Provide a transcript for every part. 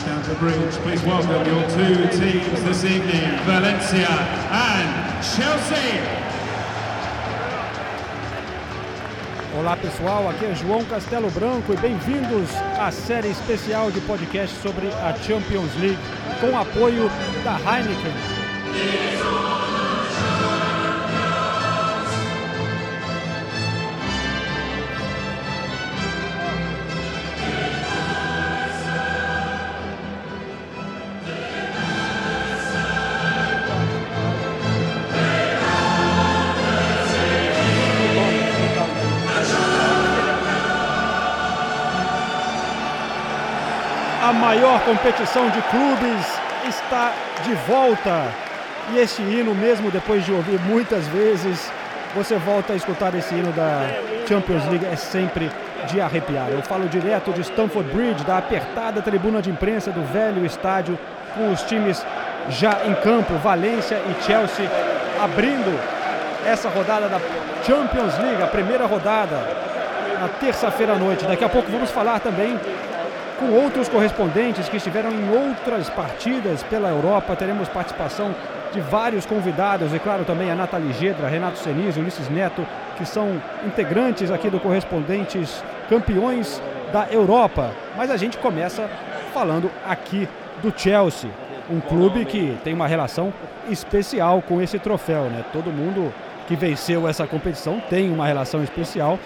Stamford Bridge, please welcome your two teams this evening, Valencia and Chelsea. Olá pessoal, aqui é João Castelo Branco e bem-vindos à série especial de podcast sobre a Champions League com apoio da Heineken. Competição de clubes está de volta. E este hino, mesmo depois de ouvir muitas vezes, você volta a escutar esse hino da Champions League, é sempre de arrepiar. Eu falo direto de Stamford Bridge, da apertada tribuna de imprensa do velho estádio, com os times já em campo, Valência e Chelsea, abrindo essa rodada da Champions League, a primeira rodada, na terça-feira à noite. Daqui a pouco vamos falar também com outros correspondentes que estiveram em outras partidas pela Europa. Teremos participação de vários convidados e, claro, também a Nathalie Gedra, Renato Senise, Ulisses Neto, que são integrantes aqui do Correspondentes Campeões da Europa. Mas a gente começa falando aqui do Chelsea, um clube que tem uma relação especial com esse troféu, né? Todo mundo que venceu essa competição tem uma relação especial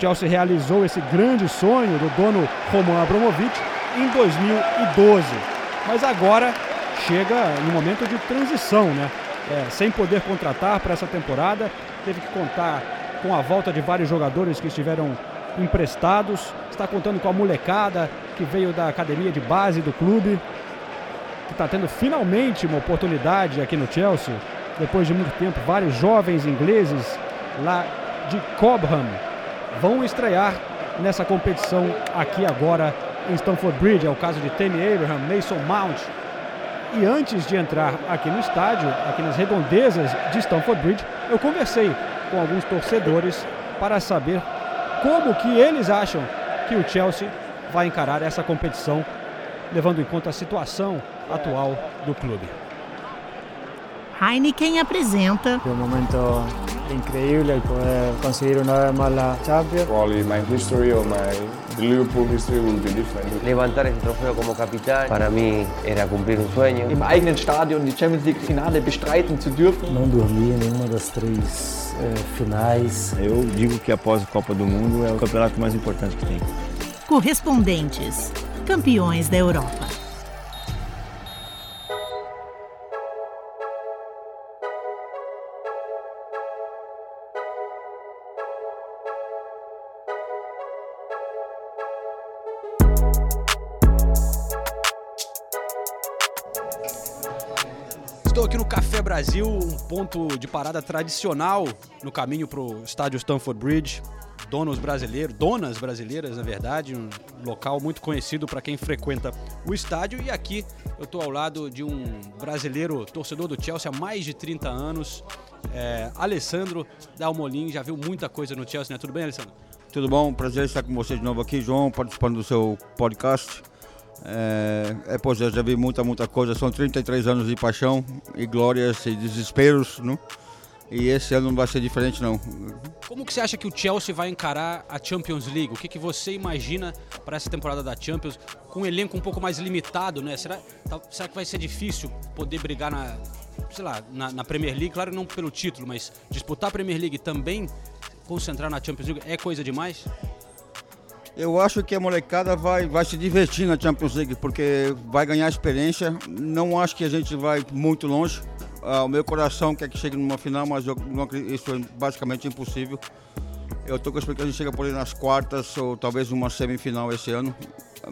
Chelsea realizou esse grande sonho do dono Roman Abramovich em 2012. Mas agora chega no momento de transição, né? É, sem poder contratar para essa temporada, teve que contar com a volta de vários jogadores que estiveram emprestados, está contando com a molecada que veio da academia de base do clube, que está tendo finalmente uma oportunidade aqui no Chelsea, depois de muito tempo, vários jovens ingleses lá de Cobham, vão estrear nessa competição aqui agora em Stamford Bridge. É o caso de Tammy Abraham, Mason Mount. E antes de entrar aqui no estádio, aqui nas redondezas de Stamford Bridge, eu conversei com alguns torcedores para saber como que eles acham que o Chelsea vai encarar essa competição, levando em conta a situação atual do clube. Heineken apresenta. Un momento increíble el poder conseguir una vez más la Champions. Probably my history or my the Liverpool history will be different. Levantar este trofeo como capitán para mí era cumplir un sueño. Im eigenen Stadion die Champions League Finale bestreiten zu dürfen. Não dormi em nenhuma das três eh, finais. Eu digo que após a Copa do Mundo é o campeonato mais importante que tem. Correspondentes, campeões da Europa. Brasil, um ponto de parada tradicional no caminho para o estádio Stamford Bridge. Donos brasileiros, donas brasileiras, na verdade, um local muito conhecido para quem frequenta o estádio. E aqui eu estou ao lado de um brasileiro torcedor do Chelsea há mais de 30 anos, é, Alessandro Dalmolin. Já viu muita coisa no Chelsea, né? Tudo bem, Alessandro? Tudo bom? Prazer estar com você de novo aqui, João, participando do seu podcast. É, é pois eu já vi muita, muita coisa. São 33 anos de paixão e glórias e desesperos, não? E esse ano não vai ser diferente, não. Como que você acha que o Chelsea vai encarar a Champions League? O que, que você imagina para essa temporada da Champions com um elenco um pouco mais limitado, né? Será, tá- será que vai ser difícil poder brigar na, sei lá, na, na Premier League? Claro, não pelo título, mas disputar a Premier League também concentrar na Champions League é coisa demais? Eu acho que a molecada vai, vai se divertir na Champions League, porque vai ganhar experiência. Não acho que a gente vai muito longe. Ah, o meu coração quer que chegue numa final, mas eu não isso é basicamente impossível. Eu estou com a expectativa de chegar por aí nas quartas ou talvez numa semifinal esse ano.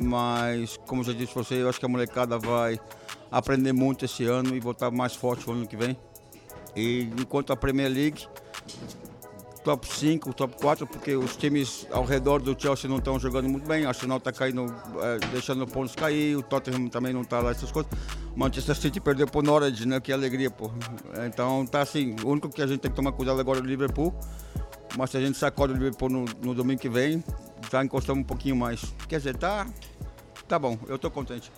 Mas, como já disse você, eu acho que a molecada vai aprender muito esse ano e voltar mais forte no ano que vem. E enquanto a Premier League, top 5, top 4, porque os times ao redor do Chelsea não estão jogando muito bem. O Arsenal está caindo, eh, deixando pontos cair, o Tottenham também não está lá, essas coisas. Manchester City perdeu pro Norwich, né? Que alegria, pô. Então tá assim, o único que a gente tem que tomar cuidado agora é o Liverpool. Mas se a gente sacode o Liverpool no, no domingo que vem, já encostamos um pouquinho mais. Quer dizer, tá, tá bom, eu tô contente.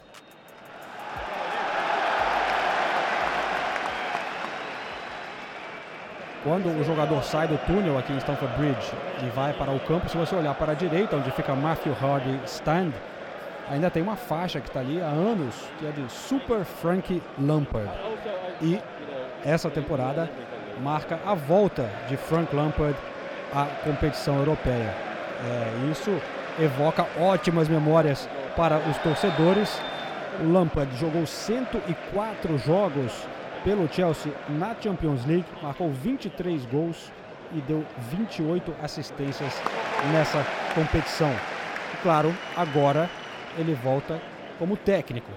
Quando o jogador sai do túnel aqui em Stamford Bridge e vai para o campo, se você olhar para a direita, onde fica Matthew Hardy Stand, ainda tem uma faixa que está ali há anos, que é de Super Frank Lampard. E essa temporada marca a volta de Frank Lampard à competição europeia. É, isso evoca ótimas memórias para os torcedores. Lampard jogou 104 jogos pelo Chelsea na Champions League, marcou 23 gols e deu 28 assistências nessa competição. E claro, agora ele volta como técnico.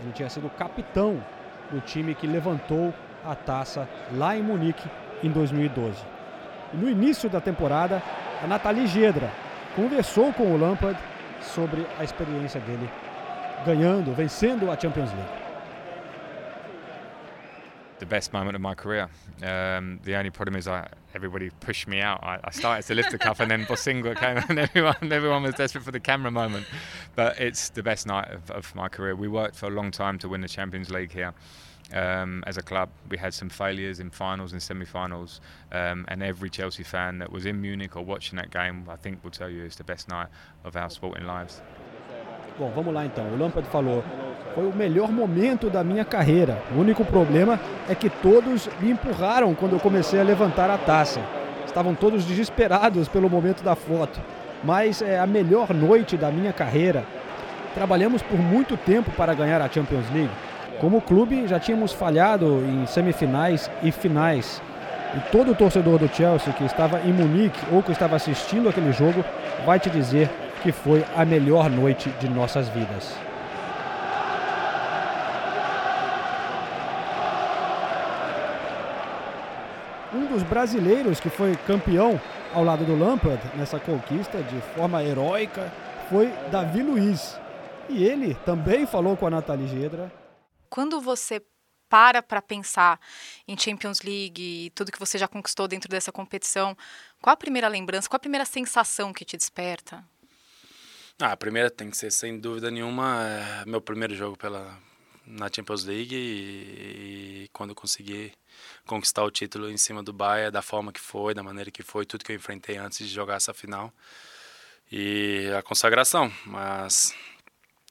Ele tinha sido capitão do time que levantou a taça lá em Munique em 2012. E no início da temporada, a Nathalie Gedra conversou com o Lampard sobre a experiência dele ganhando, vencendo a Champions League. The best moment of my career. Um, the only problem is I, everybody pushed me out. I, I started to lift the cup and then Bosinga came and everyone, everyone was desperate for the camera moment. But it's the best night of, of my career. We worked for a long time to win the Champions League here. Um, as a club, we had some failures in finals and semi-finals, um, and every Chelsea fan that was in Munich or watching that game, I think, will tell you it's the best night of our sporting lives. Bom, vamos lá então. O Lampard falou: foi o melhor momento da minha carreira. O único problema é que todos me empurraram quando eu comecei a levantar a taça. Estavam todos desesperados pelo momento da foto. Mas é a melhor noite da minha carreira. Trabalhamos por muito tempo para ganhar a Champions League. Como clube, já tínhamos falhado em semifinais e finais. E todo torcedor do Chelsea que estava em Munique ou que estava assistindo aquele jogo vai te dizer que foi a melhor noite de nossas vidas. Um dos brasileiros que foi campeão ao lado do Lampard nessa conquista de forma heróica foi Davi Luiz. E ele também falou com a Nathalie Gedra. Quando você para para pensar em Champions League e tudo que você já conquistou dentro dessa competição, qual a primeira lembrança, qual a primeira sensação que te desperta? Ah, a primeira tem que ser, sem dúvida nenhuma, é meu primeiro jogo pela, na Champions League e, e, quando eu consegui conquistar o título em cima do Bayern, da forma que foi, da maneira que foi, tudo que eu enfrentei antes de jogar essa final e a consagração. Mas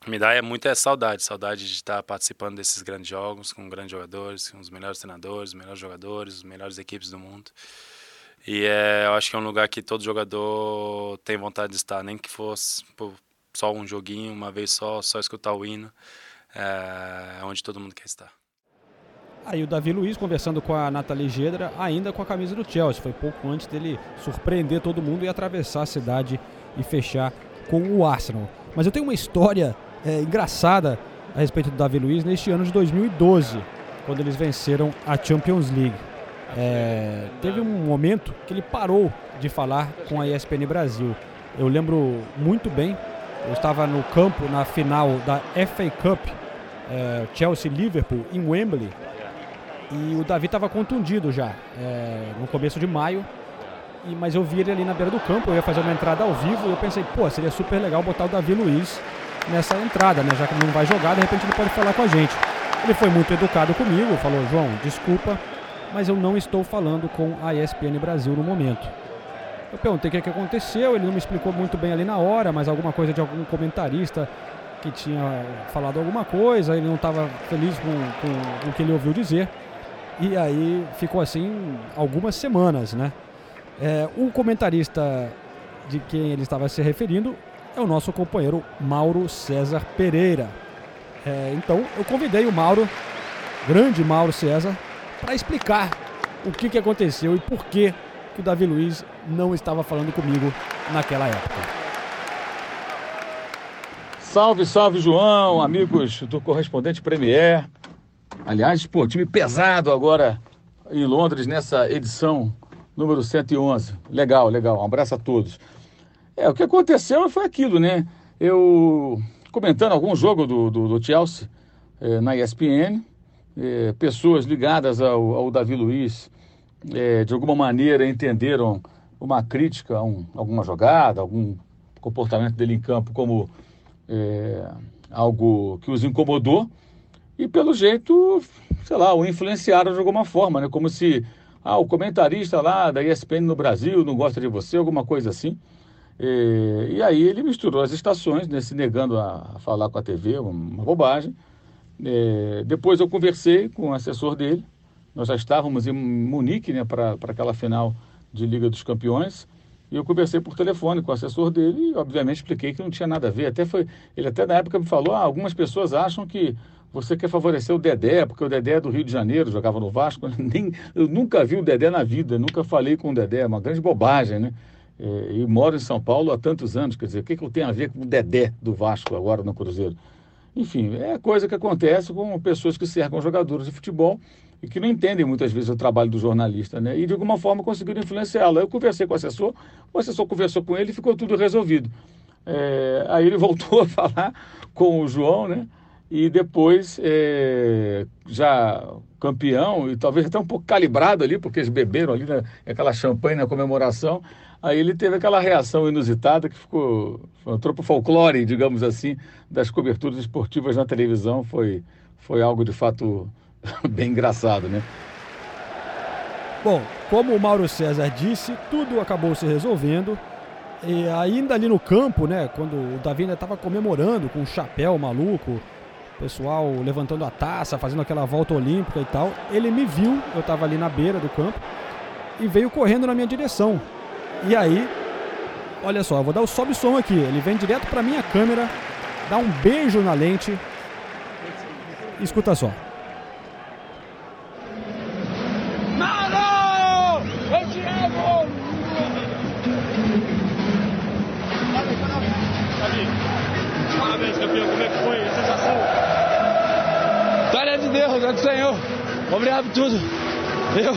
me dá é muita saudade, saudade de estar participando desses grandes jogos com grandes jogadores, com os melhores treinadores, os melhores jogadores, as melhores equipes do mundo. E é, eu acho que é um lugar que todo jogador tem vontade de estar, nem que fosse pô, só um joguinho, uma vez só, só escutar o hino, é onde todo mundo quer estar. Aí o Davi Luiz conversando com a Nathalie Gedra, ainda com a camisa do Chelsea. Foi pouco antes dele surpreender todo mundo e atravessar a cidade e fechar com o Arsenal. Mas eu tenho uma história é, engraçada a respeito do Davi Luiz neste ano de 2012, quando eles venceram a Champions League. É, teve um momento que ele parou de falar com a ESPN Brasil. Eu lembro muito bem, eu estava no campo na final da FA Cup, é, Chelsea-Liverpool, em Wembley, e o Davi estava contundido já, é, no começo de maio, e, mas eu vi ele ali na beira do campo, eu ia fazer uma entrada ao vivo, e eu pensei, pô, seria super legal botar o Davi Luiz nessa entrada, né, já que não vai jogar, de repente ele pode falar com a gente. Ele foi muito educado comigo, falou, João, desculpa, mas eu não estou falando com a ESPN Brasil no momento. Eu perguntei o que, é que aconteceu, ele não me explicou muito bem ali na hora, mas alguma coisa de algum comentarista que tinha falado alguma coisa, ele não estava feliz com, com, o que ele ouviu dizer. E aí ficou assim algumas semanas, né? É, o comentarista de quem ele estava se referindo é o nosso companheiro Mauro César Pereira. É, então eu convidei o Mauro, grande Mauro César, para explicar o que, que aconteceu e por que, que o Davi Luiz não estava falando comigo naquela época. Salve, salve, João, amigos do correspondente Premier. Aliás, pô, time pesado agora em Londres nessa edição número 111. Legal, legal. Um abraço a todos. É, o que aconteceu foi aquilo, né? Eu comentando algum jogo do, do, do Chelsea é, na ESPN, é, pessoas ligadas ao, ao Davi Luiz, é, de alguma maneira entenderam uma crítica a um, alguma jogada, algum comportamento dele em campo como é, algo que os incomodou e pelo jeito, sei lá, o influenciaram de alguma forma, né? Como se ah, o comentarista lá da ESPN no Brasil não gosta de você, alguma coisa assim. E, e aí ele misturou as estações, né, se negando a, a falar com a TV, uma bobagem. É, depois eu conversei com o assessor dele, nós já estávamos em Munique né, para aquela final de Liga dos Campeões, e eu conversei por telefone com o assessor dele e, obviamente, expliquei que não tinha nada a ver. Até foi, ele até na época me falou, ah, algumas pessoas acham que você quer favorecer o Dedé, porque o Dedé é do Rio de Janeiro, jogava no Vasco. Nem, eu nunca vi o Dedé na vida, nunca falei com o Dedé, é uma grande bobagem, né? É, e moro em São Paulo há tantos anos, quer dizer, o que, que eu tenho a ver com o Dedé do Vasco agora no Cruzeiro? Enfim, é coisa que acontece com pessoas que cercam jogadores de futebol e que não entendem muitas vezes o trabalho do jornalista, né? E de alguma forma conseguiram influenciá-lo. Eu conversei com o assessor, o assessor conversou com ele e ficou tudo resolvido. É, aí ele voltou a falar com o João, né? E depois, é, já campeão, e talvez até um pouco calibrado ali, porque eles beberam ali né, aquela champanhe na comemoração, Aí ele teve aquela reação inusitada que ficou, entrou para o folclore, digamos assim, das coberturas esportivas na televisão. Foi, foi algo de fato bem engraçado, né? Bom, como o Mauro César disse, tudo acabou se resolvendo. E ainda ali no campo, né, quando o Davi ainda estava comemorando com o um chapéu maluco, o pessoal levantando a taça, fazendo aquela volta olímpica e tal, ele me viu, eu estava ali na beira do campo, e veio correndo na minha direção. E aí, olha só, vou dar o sobe som aqui. Ele vem direto para minha câmera, dá um beijo na lente. Escuta só. Como é do Senhor. Obrigado por tudo. Eu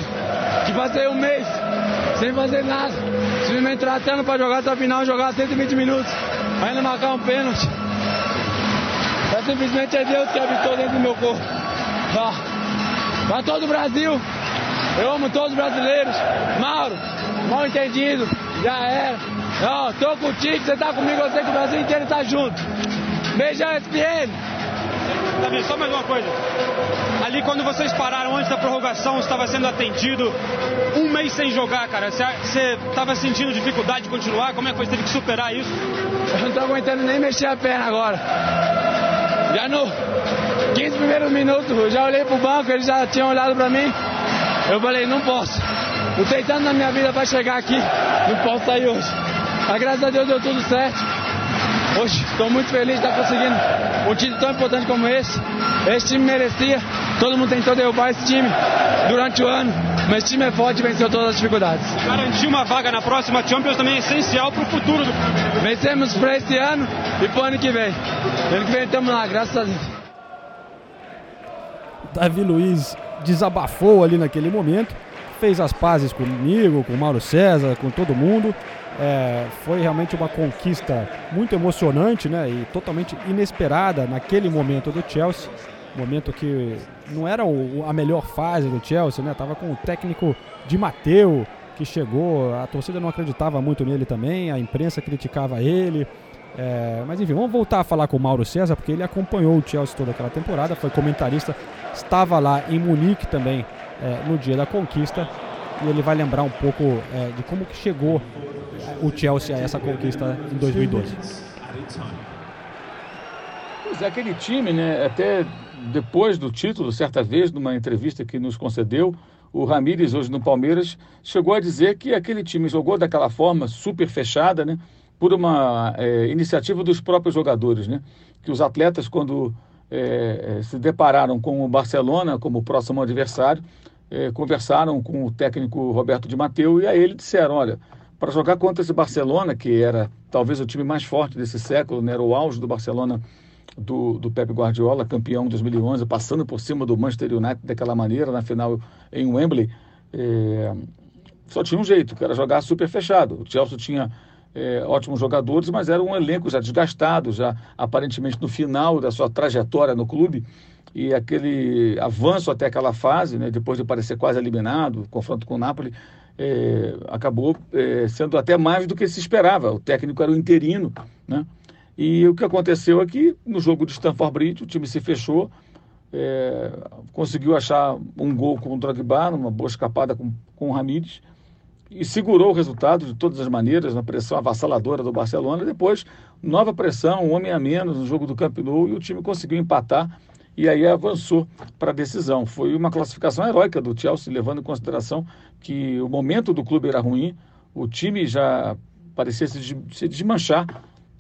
que passei um mês sem fazer nada. Simplesmente tratando para jogar até o final, jogar 120 minutos, ainda marcar um pênalti. É simplesmente é Deus que habitou dentro do meu corpo. Tá. Para todo o Brasil, eu amo todos os brasileiros. Mauro, mal entendido, já era. Ó, tô contigo, você tá comigo, eu sei que o Brasil inteiro tá junto. Beijão, SPN! Davi, só mais uma coisa. Ali quando vocês pararam antes da prorrogação, estava sendo atendido um mês sem jogar, cara. Você estava sentindo dificuldade de continuar? Como é que? Você teve que superar isso? Eu não tô aguentando nem mexer a perna agora. Já no 15 primeiros minutos, eu já olhei pro banco, eles já tinham olhado pra mim. Eu falei, não posso. Eu tentando na minha vida para chegar aqui, não posso sair hoje. Mas graças a Deus deu tudo certo. Hoje estou muito feliz de estar conseguindo um título tão importante como esse. Esse time merecia, todo mundo tentou derrubar esse time durante o ano, mas esse time é forte e venceu todas as dificuldades. Garantir uma vaga na próxima Champions também é essencial para o futuro do clube. Vencemos para esse ano e para o ano que vem. Ano que vem estamos lá, graças a Deus. Davi Luiz desabafou ali naquele momento, fez as pazes comigo, com o Mauro César, com todo mundo. É, foi realmente uma conquista muito emocionante né, e totalmente inesperada naquele momento do Chelsea. Momento que não era o, a melhor fase do Chelsea, né? Tava com o técnico de Mateu que chegou, a torcida não acreditava muito nele também, a imprensa criticava ele. É, mas enfim, vamos voltar a falar com o Mauro César, porque ele acompanhou o Chelsea toda aquela temporada, foi comentarista, estava lá em Munique também é, no dia da conquista e ele vai lembrar um pouco é, de como que chegou o Chelsea a essa conquista em 2012. Pois é, aquele time, né, até depois do título, certa vez, numa entrevista que nos concedeu, o Ramires, hoje no Palmeiras, chegou a dizer que aquele time jogou daquela forma super fechada, né, por uma é, iniciativa dos próprios jogadores, né, que os atletas, quando é, se depararam com o Barcelona como próximo adversário, é, conversaram com o técnico Roberto de Mateu e a ele disseram, olha, para jogar contra esse Barcelona, que era talvez o time mais forte desse século, né? era o auge do Barcelona do, do Pep Guardiola, campeão em 2011, passando por cima do Manchester United daquela maneira na final em Wembley. É, só tinha um jeito, que era jogar super fechado. O Chelsea tinha é, ótimos jogadores, mas era um elenco já desgastado, já aparentemente no final da sua trajetória no clube. E aquele avanço até aquela fase, né, depois de parecer quase eliminado, confronto com o Napoli, é, acabou é, sendo até mais do que se esperava. O técnico era o interino, né? E o que aconteceu aqui, no jogo de Stamford Bridge, o time se fechou, é, conseguiu achar um gol com o Drogba, numa boa escapada com, com o Ramires, e segurou o resultado de todas as maneiras, na pressão avassaladora do Barcelona. Depois, nova pressão, um homem a menos no jogo do Camp Nou, e o time conseguiu empatar e aí avançou para a decisão. Foi uma classificação heróica do Chelsea, levando em consideração que o momento do clube era ruim, o time já parecia se desmanchar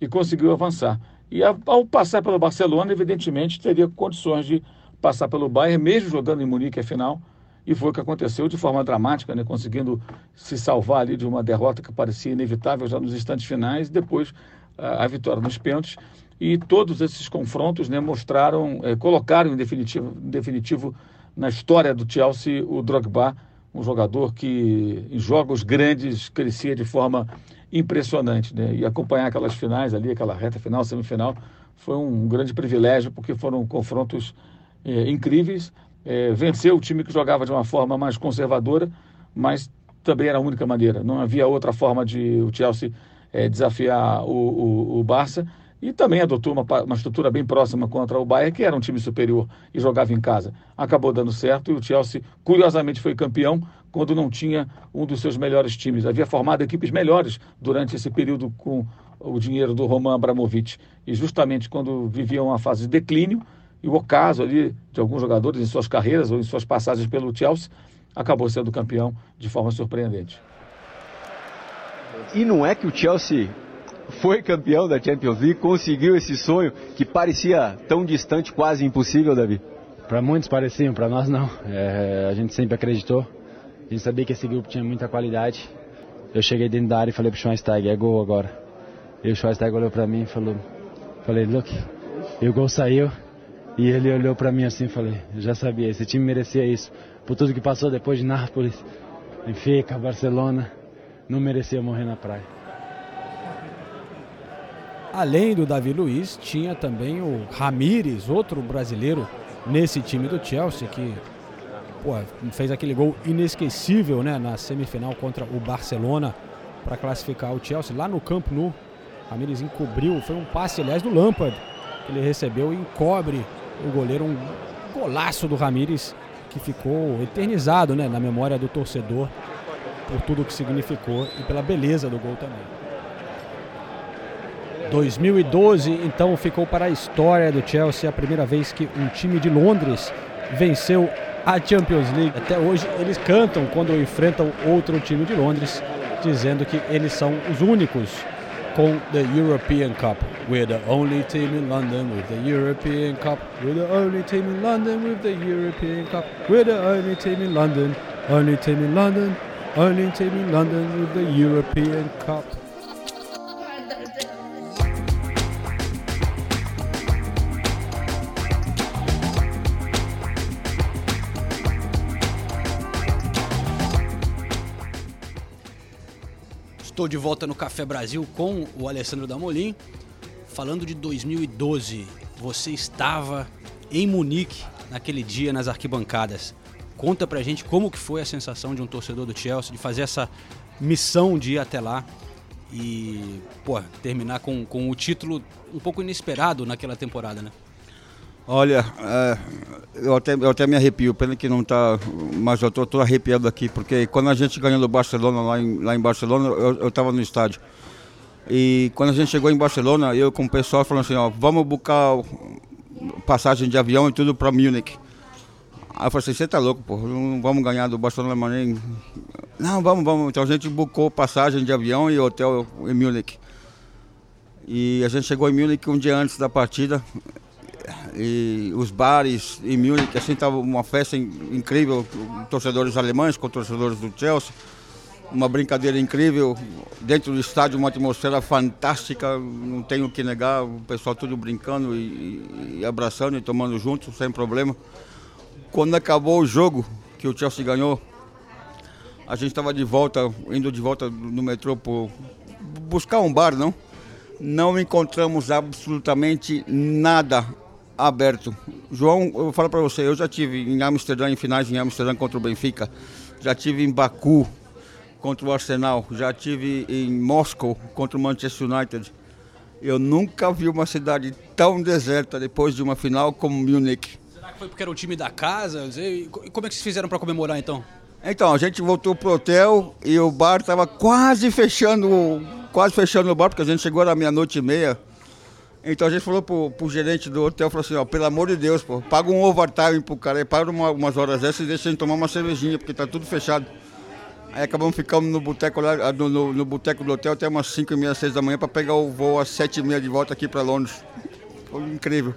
e conseguiu avançar. E ao passar pelo Barcelona, evidentemente, teria condições de passar pelo Bayern, mesmo jogando em Munique a final, e foi o que aconteceu de forma dramática, né, conseguindo se salvar ali de uma derrota que parecia inevitável já nos instantes finais, depois a, vitória nos pênaltis. E todos esses confrontos né, mostraram, eh, colocaram em definitivo, em definitivo na história do Chelsea o Drogba, um jogador que em jogos grandes crescia de forma impressionante. Né? E acompanhar aquelas finais ali, aquela reta final, semifinal, foi um grande privilégio, porque foram confrontos eh, incríveis. Eh, venceu o time que jogava de uma forma mais conservadora, mas também era a única maneira. Não havia outra forma de o Chelsea eh, desafiar o, o, o Barça e também adotou uma, uma estrutura bem próxima contra o Bayern, que era um time superior e jogava em casa. Acabou dando certo e o Chelsea, curiosamente, foi campeão quando não tinha um dos seus melhores times. Havia formado equipes melhores durante esse período com o dinheiro do Roman Abramovich. E justamente quando viviam uma fase de declínio, e o ocaso ali de alguns jogadores em suas carreiras ou em suas passagens pelo Chelsea, acabou sendo campeão de forma surpreendente. E não é que o Chelsea foi campeão da Champions League, conseguiu esse sonho que parecia tão distante, quase impossível, Davi? Para muitos pareciam, para nós não. É, a gente sempre acreditou. A gente sabia que esse grupo tinha muita qualidade. Eu cheguei dentro da área e falei pro Schweinsteiger, é gol agora. E o Schweinsteiger olhou para mim e falou, falei, look, e o gol saiu. E ele olhou para mim assim e falei, já sabia, esse time merecia isso. Por tudo que passou depois de Nápoles, Benfica, Barcelona, não merecia morrer na praia. Além do Davi Luiz, tinha também o Ramires, outro brasileiro nesse time do Chelsea, que pô, fez aquele gol inesquecível né, na semifinal contra o Barcelona para classificar o Chelsea lá no Camp Nou. Ramires encobriu, foi um passe, aliás, do Lampard, que ele recebeu e encobre o goleiro. Um golaço do Ramires que ficou eternizado né, na memória do torcedor por tudo que significou e pela beleza do gol também. 2012, então, ficou para a história do Chelsea a primeira vez que um time de Londres venceu a Champions League. Até hoje eles cantam quando enfrentam outro time de Londres, dizendo que eles são os únicos com the European Cup. We're the only team in London with the European Cup. We're the only team in London with the European Cup. We're the only team in London, only team in London, only team in London with the European Cup. Estou de volta no Café Brasil com o Alessandro Damolin, falando de 2012. Você estava em Munique naquele dia nas arquibancadas. Conta pra gente como que foi a sensação de um torcedor do Chelsea de fazer essa missão de ir até lá e, pô, terminar com, com o título um pouco inesperado naquela temporada, né? Olha, é, eu, até, eu até me arrepio, pena que não está, mas eu estou arrepiado aqui, porque quando a gente ganhou do Barcelona, lá em, lá em Barcelona, eu estava no estádio. E quando a gente chegou em Barcelona, eu com o pessoal falando assim, ó, vamos buscar passagem de avião e tudo para Munich. Aí eu falei assim, você tá louco, pô, não vamos ganhar do Barcelona, mas nem... Não, vamos, vamos. Então a gente buscou passagem de avião e hotel em Munich. E a gente chegou em Munich um dia antes da partida e os bares em Munique, assim, estava uma festa incrível, torcedores alemães com torcedores do Chelsea, uma brincadeira incrível, dentro do estádio uma atmosfera fantástica, não tenho o que negar, o pessoal tudo brincando e, e abraçando e tomando junto, sem problema. Quando acabou o jogo, que o Chelsea ganhou, a gente estava de volta, indo de volta no metrô por buscar um bar, não? Não encontramos absolutamente nada aberto. João, eu vou falar para você, eu já tive em Amsterdã, em finais em Amsterdã contra o Benfica, já tive em Baku contra o Arsenal, já tive em Moscou contra o Manchester United. Eu nunca vi uma cidade tão deserta depois de uma final como Munich. Foi porque era o time da casa? E como é que vocês fizeram para comemorar então? Então, a gente voltou pro hotel e o bar estava quase fechando, quase fechando o bar, porque a gente chegou na meia-noite e meia. Então a gente falou pro, pro gerente do hotel, falou assim, ó, pelo amor de Deus, pô, paga um overtime pro cara, paga uma, umas horas dessas e deixa a gente tomar uma cervejinha, porque tá tudo fechado. Aí acabamos ficando no boteco lá, ah, no, no, no boteco do hotel até umas 5 e meia, 6 da manhã para pegar o voo às 7 e meia de volta aqui para Londres. Foi incrível.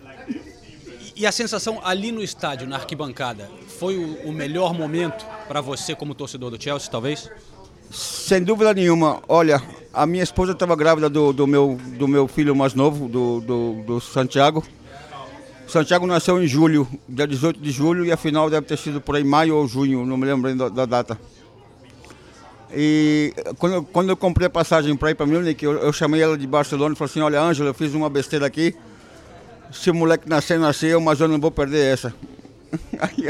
E a sensação ali no estádio, na arquibancada, foi o, o melhor momento para você como torcedor do Chelsea, talvez? Sem dúvida nenhuma. Olha, a minha esposa estava grávida do, do, meu, do meu filho mais novo, do, do, do Santiago. Santiago nasceu em julho, dia 18 de julho, e a final deve ter sido por aí maio ou junho, não me lembro da, da data. E quando, eu, quando eu comprei a passagem para ir para Munich, eu, eu, chamei ela de Barcelona e falei assim, olha Ângela, eu fiz uma besteira aqui. Se o moleque nascer, nasceu, mas eu não vou perder essa. Aí,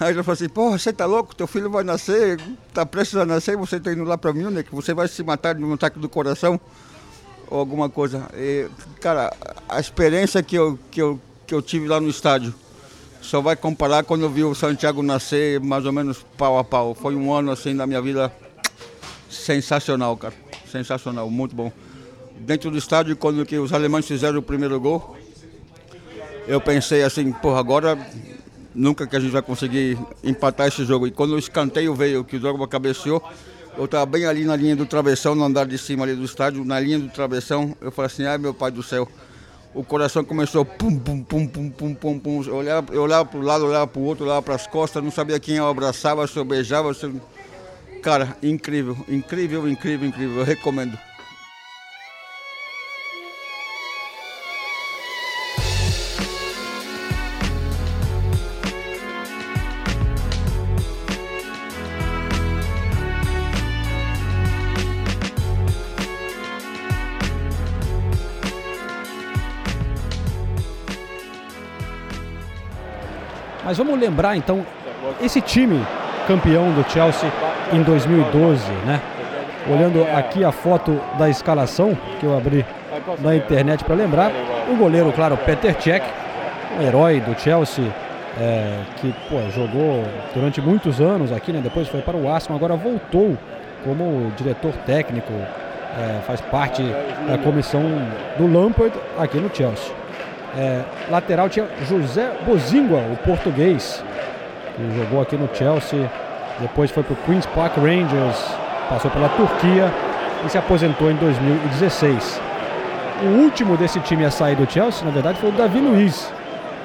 aí ela falou assim, porra, você tá louco? Teu filho vai nascer, tá prestes a nascer, você tá indo lá para Munich, você vai se matar de um ataque do coração ou alguma coisa. E, cara, a experiência que eu, que, eu, que eu tive lá no estádio, só vai comparar quando eu vi o Santiago nascer mais ou menos pau a pau. Foi um ano assim da minha vida sensacional, cara. Sensacional, muito bom. Dentro do estádio, quando que os alemães fizeram o primeiro gol, eu pensei assim, porra, agora nunca que a gente vai conseguir empatar esse jogo. E quando o escanteio veio, que o jogo cabeceou, eu estava bem ali na linha do travessão, no andar de cima ali do estádio, na linha do travessão, eu falei assim, ai meu pai do céu. O coração começou pum, pum, pum, pum, pum, pum, pum. Eu olhava, eu olhava para o lado, olhava para o outro, olhava para as costas, não sabia quem eu abraçava, se eu beijava, se Cara, incrível, incrível, incrível, incrível. Eu recomendo. Mas vamos lembrar então esse time campeão do Chelsea em 2012, né? Olhando aqui a foto da escalação que eu abri na internet para lembrar, o goleiro, claro, Peter Cech, um herói do Chelsea, é, que pô, jogou durante muitos anos aqui, né? Depois foi para o Arsenal, agora voltou como diretor técnico, é, faz parte da comissão do Lampard aqui no Chelsea. É, lateral tinha José Bozingua, o português, que jogou aqui no Chelsea depois foi para o Queen's Park Rangers, passou pela Turquia e se aposentou em 2016. O último desse time a sair do Chelsea, na verdade, foi o Davi Luiz,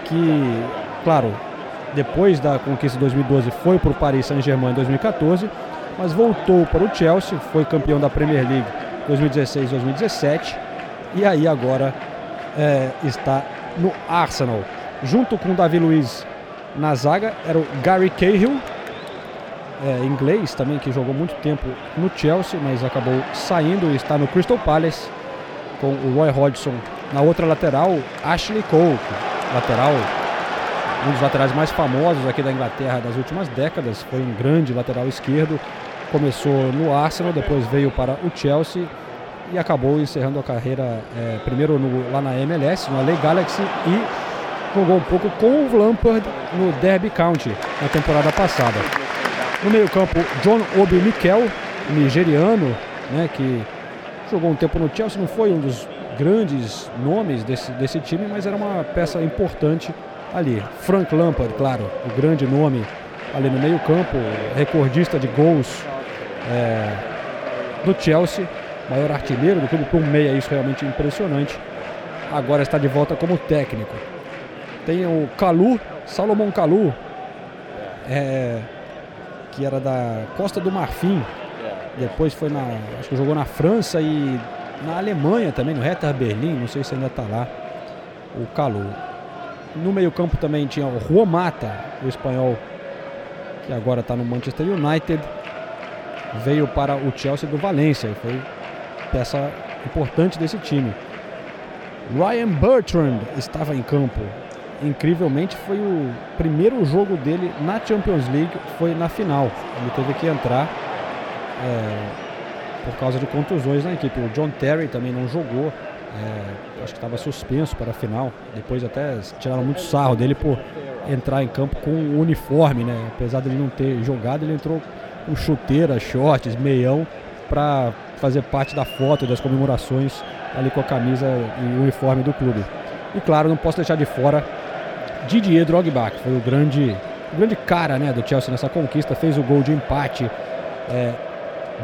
que, claro, depois da conquista de 2012 foi para o Paris Saint-Germain em 2014, mas voltou para o Chelsea, foi campeão da Premier League 2016-2017 e aí agora é, está no Arsenal. Junto com o Davi Luiz na zaga era o Gary Cahill, é, inglês também, que jogou muito tempo no Chelsea, mas acabou saindo e está no Crystal Palace, com o Roy Hodgson na outra lateral, Ashley Cole, lateral, um dos laterais mais famosos aqui da Inglaterra das últimas décadas, foi um grande lateral esquerdo, começou no Arsenal, depois veio para o Chelsea e acabou encerrando a carreira é, primeiro no, lá na MLS, no LA Galaxy e jogou um pouco com o Lampard no Derby County na temporada passada. No meio-campo, John Obi Mikel, nigeriano, né, que jogou um tempo no Chelsea, não foi um dos grandes nomes desse, desse time, mas era uma peça importante ali. Frank Lampard, claro, o grande nome ali no meio-campo, recordista de gols é, do Chelsea, maior artilheiro do clube, por um meia, isso realmente impressionante. Agora está de volta como técnico. Tem o Calu, Salomão Calu, é, que era da Costa do Marfim. Depois foi na. Acho que jogou na França e na Alemanha também, no Hertha Berlim, não sei se ainda está lá. O Calu. No meio-campo também tinha o Juan Mata, o espanhol, que agora está no Manchester United. Veio para o Chelsea do Valência e foi peça importante desse time. Ryan Bertrand estava em campo incrivelmente foi o primeiro jogo dele na Champions League, foi na final. Ele teve que entrar é, por causa de contusões na equipe. O John Terry também não jogou, é, acho que estava suspenso para a final. Depois até tiraram muito sarro dele por entrar em campo com o uniforme, né? Apesar de ele não ter jogado, ele entrou com chuteira, shorts, meião para fazer parte da foto das comemorações ali com a camisa e o uniforme do clube. E claro, não posso deixar de fora Didier Drogba, que foi o grande, o grande cara né, do Chelsea nessa conquista, fez o gol de empate é,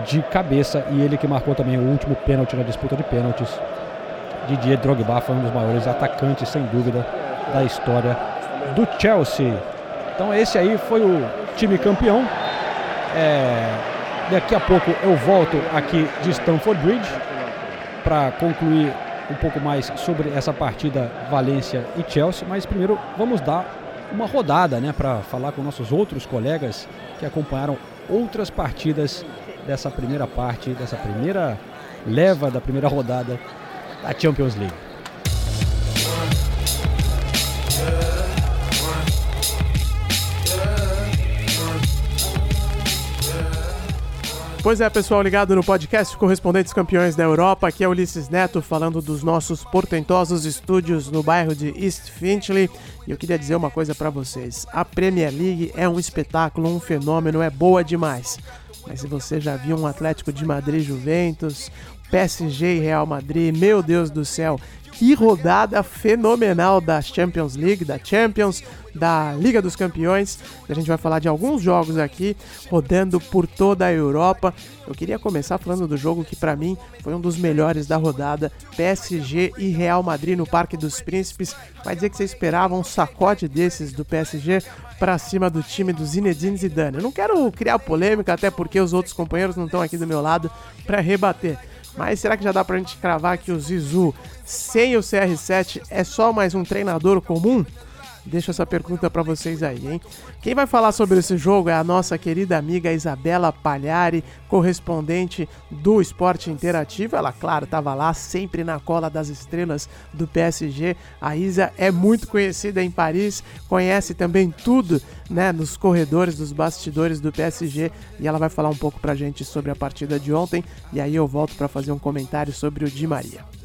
de cabeça e ele que marcou também o último pênalti na disputa de pênaltis. Didier Drogba foi um dos maiores atacantes, sem dúvida, da história do Chelsea. Então esse aí foi o time campeão. É, daqui a pouco eu volto aqui de Stamford Bridge para concluir um pouco mais sobre essa partida Valência e Chelsea, mas primeiro vamos dar uma rodada, né, para falar com nossos outros colegas que acompanharam outras partidas dessa primeira parte, dessa primeira leva da primeira rodada da Champions League. Pois é, pessoal, ligado no podcast Correspondentes Campeões da Europa. Aqui é Ulisses Neto falando dos nossos portentosos estúdios no bairro de East Finchley. E eu queria dizer uma coisa para vocês: a Premier League é um espetáculo, um fenômeno, é boa demais. Mas se você já viu um Atlético de Madrid Juventus, PSG e Real Madrid, meu Deus do céu, que rodada fenomenal da Champions League, da Champions, da Liga dos Campeões. A gente vai falar de alguns jogos aqui, rodando por toda a Europa. Eu queria começar falando do jogo que para mim foi um dos melhores da rodada, PSG e Real Madrid no Parque dos Príncipes. Vai dizer que você esperava um sacode desses do PSG para cima do time do Zinedine Zidane. Eu não quero criar polêmica, até porque os outros companheiros não estão aqui do meu lado para rebater. Mas será que já dá pra gente cravar que o Zizu, sem o CR7, é só mais um treinador comum? Deixo essa pergunta para vocês aí, hein? Quem vai falar sobre esse jogo é a nossa querida amiga Isabela Palhari, correspondente do Esporte Interativo. Ela, claro, estava lá sempre na cola das estrelas do PSG. A Isa é muito conhecida em Paris, conhece também tudo, né, nos corredores dos bastidores do PSG e ela vai falar um pouco pra gente sobre a partida de ontem e aí eu volto para fazer um comentário sobre o Di Maria.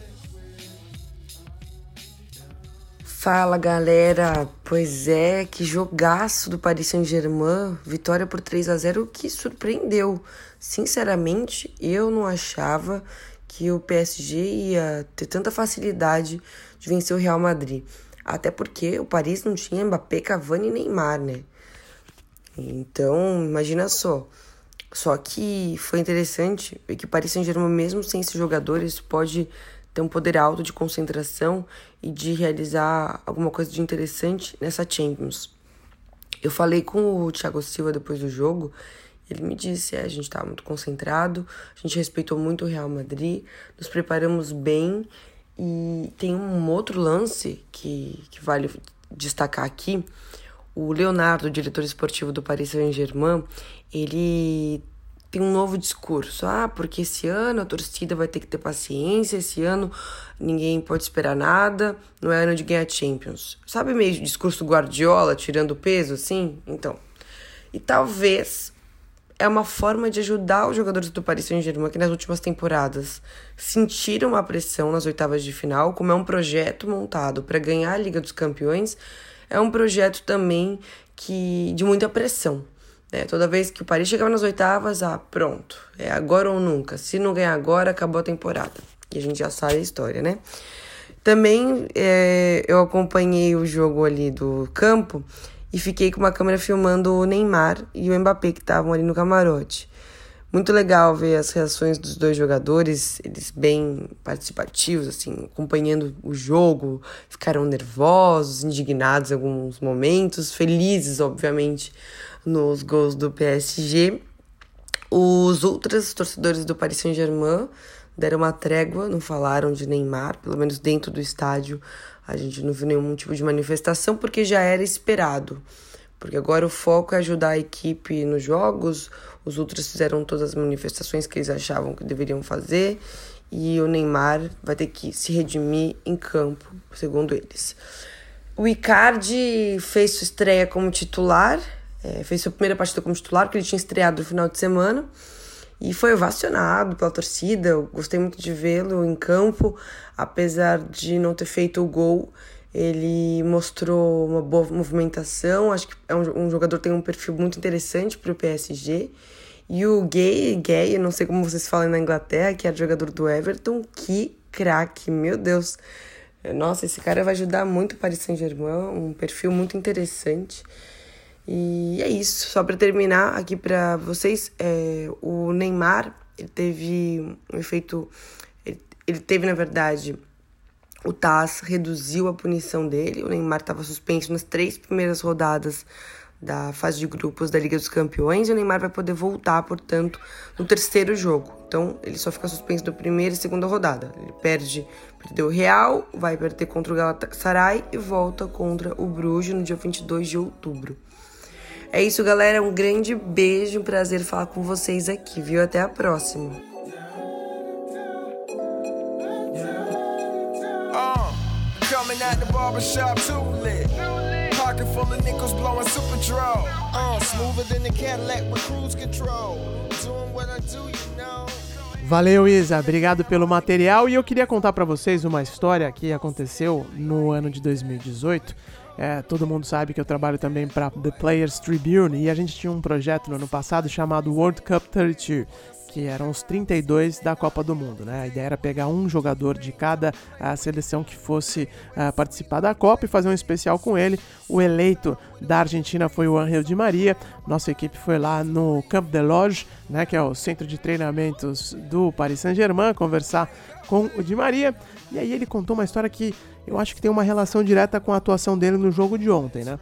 Fala galera, pois é, que jogaço do Paris Saint-Germain, vitória por 3 a 0 que surpreendeu. Sinceramente, eu não achava que o PSG ia ter tanta facilidade de vencer o Real Madrid. Até porque o Paris não tinha Mbappé, Cavani e Neymar, né? Então, imagina só. Só que foi interessante que o Paris Saint-Germain, mesmo sem esses jogadores, pode ter um poder alto de concentração e de realizar alguma coisa de interessante nessa Champions. Eu falei com o Thiago Silva depois do jogo, ele me disse, é, a gente estava muito concentrado, a gente respeitou muito o Real Madrid, nos preparamos bem e tem um outro lance que, que vale destacar aqui. O Leonardo, diretor esportivo do Paris Saint-Germain, ele tem um novo discurso. Ah, porque esse ano a torcida vai ter que ter paciência, esse ano ninguém pode esperar nada, não é ano de ganhar Champions. Sabe meio discurso Guardiola, tirando peso, assim? Então. E talvez é uma forma de ajudar os jogadores do Paris Saint-Germain que nas últimas temporadas sentiram a pressão nas oitavas de final, como é um projeto montado para ganhar a Liga dos Campeões, é um projeto também que de muita pressão. Né? Toda vez que o Paris chegava nas oitavas, ah, pronto, é agora ou nunca. Se não ganhar agora, acabou a temporada. E a gente já sabe a história, né? Também é, eu acompanhei o jogo ali do campo e fiquei com uma câmera filmando o Neymar e o Mbappé que estavam ali no camarote. Muito legal ver as reações dos dois jogadores, eles bem participativos, assim, acompanhando o jogo, ficaram nervosos, indignados em alguns momentos, felizes, obviamente, nos gols do PSG. Os outros torcedores do Paris Saint-Germain deram uma trégua, não falaram de Neymar, pelo menos dentro do estádio a gente não viu nenhum tipo de manifestação, porque já era esperado. Porque agora o foco é ajudar a equipe nos jogos, os outros fizeram todas as manifestações que eles achavam que deveriam fazer, e o Neymar vai ter que se redimir em campo, segundo eles. O Icardi fez sua estreia como titular, é, fez sua primeira partida como titular, porque ele tinha estreado no final de semana. E foi ovacionado pela torcida. Eu gostei muito de vê-lo em campo, apesar de não ter feito o gol. Ele mostrou uma boa movimentação, acho que é um, um jogador tem um perfil muito interessante para o PSG. E o Gay, Gay, eu não sei como vocês falam na Inglaterra, que é jogador do Everton, que craque, meu Deus. Nossa, esse cara vai ajudar muito o Paris Saint-Germain, um perfil muito interessante. E é isso, só para terminar aqui para vocês, é, o Neymar ele teve um efeito, ele, ele teve na verdade o TAS reduziu a punição dele. O Neymar estava suspenso nas três primeiras rodadas da fase de grupos da Liga dos Campeões e o Neymar vai poder voltar, portanto, no terceiro jogo. Então, ele só fica suspenso da primeira e segunda rodada. Ele perde, perdeu o Real, vai perder contra o Galatasaray e volta contra o Bruges no dia 22 de outubro. É isso, galera. Um grande beijo, um prazer falar com vocês aqui, viu? Até a próxima. coming at the barbershop too lit. Pocket full of nickels blowing super draw. Uh, smoother than the Cadillac with cruise control. Doing what I do, you know. Valeu, Isa. Obrigado pelo material. E eu queria contar para vocês uma história que aconteceu no ano de 2018. É, todo mundo sabe que eu trabalho também para The Players Tribune e a gente tinha um projeto no ano passado chamado World Cup 32, que eram os 32 da Copa do Mundo. Né? A ideia era pegar um jogador de cada a seleção que fosse uh, participar da Copa e fazer um especial com ele. O eleito da Argentina foi o Angel Di Maria. Nossa equipe foi lá no Camp de Loge, né, que é o centro de treinamentos do Paris Saint-Germain, conversar com o Di Maria. E aí ele contou uma história que eu acho que tem uma relação direta com a atuação dele no jogo de ontem, né?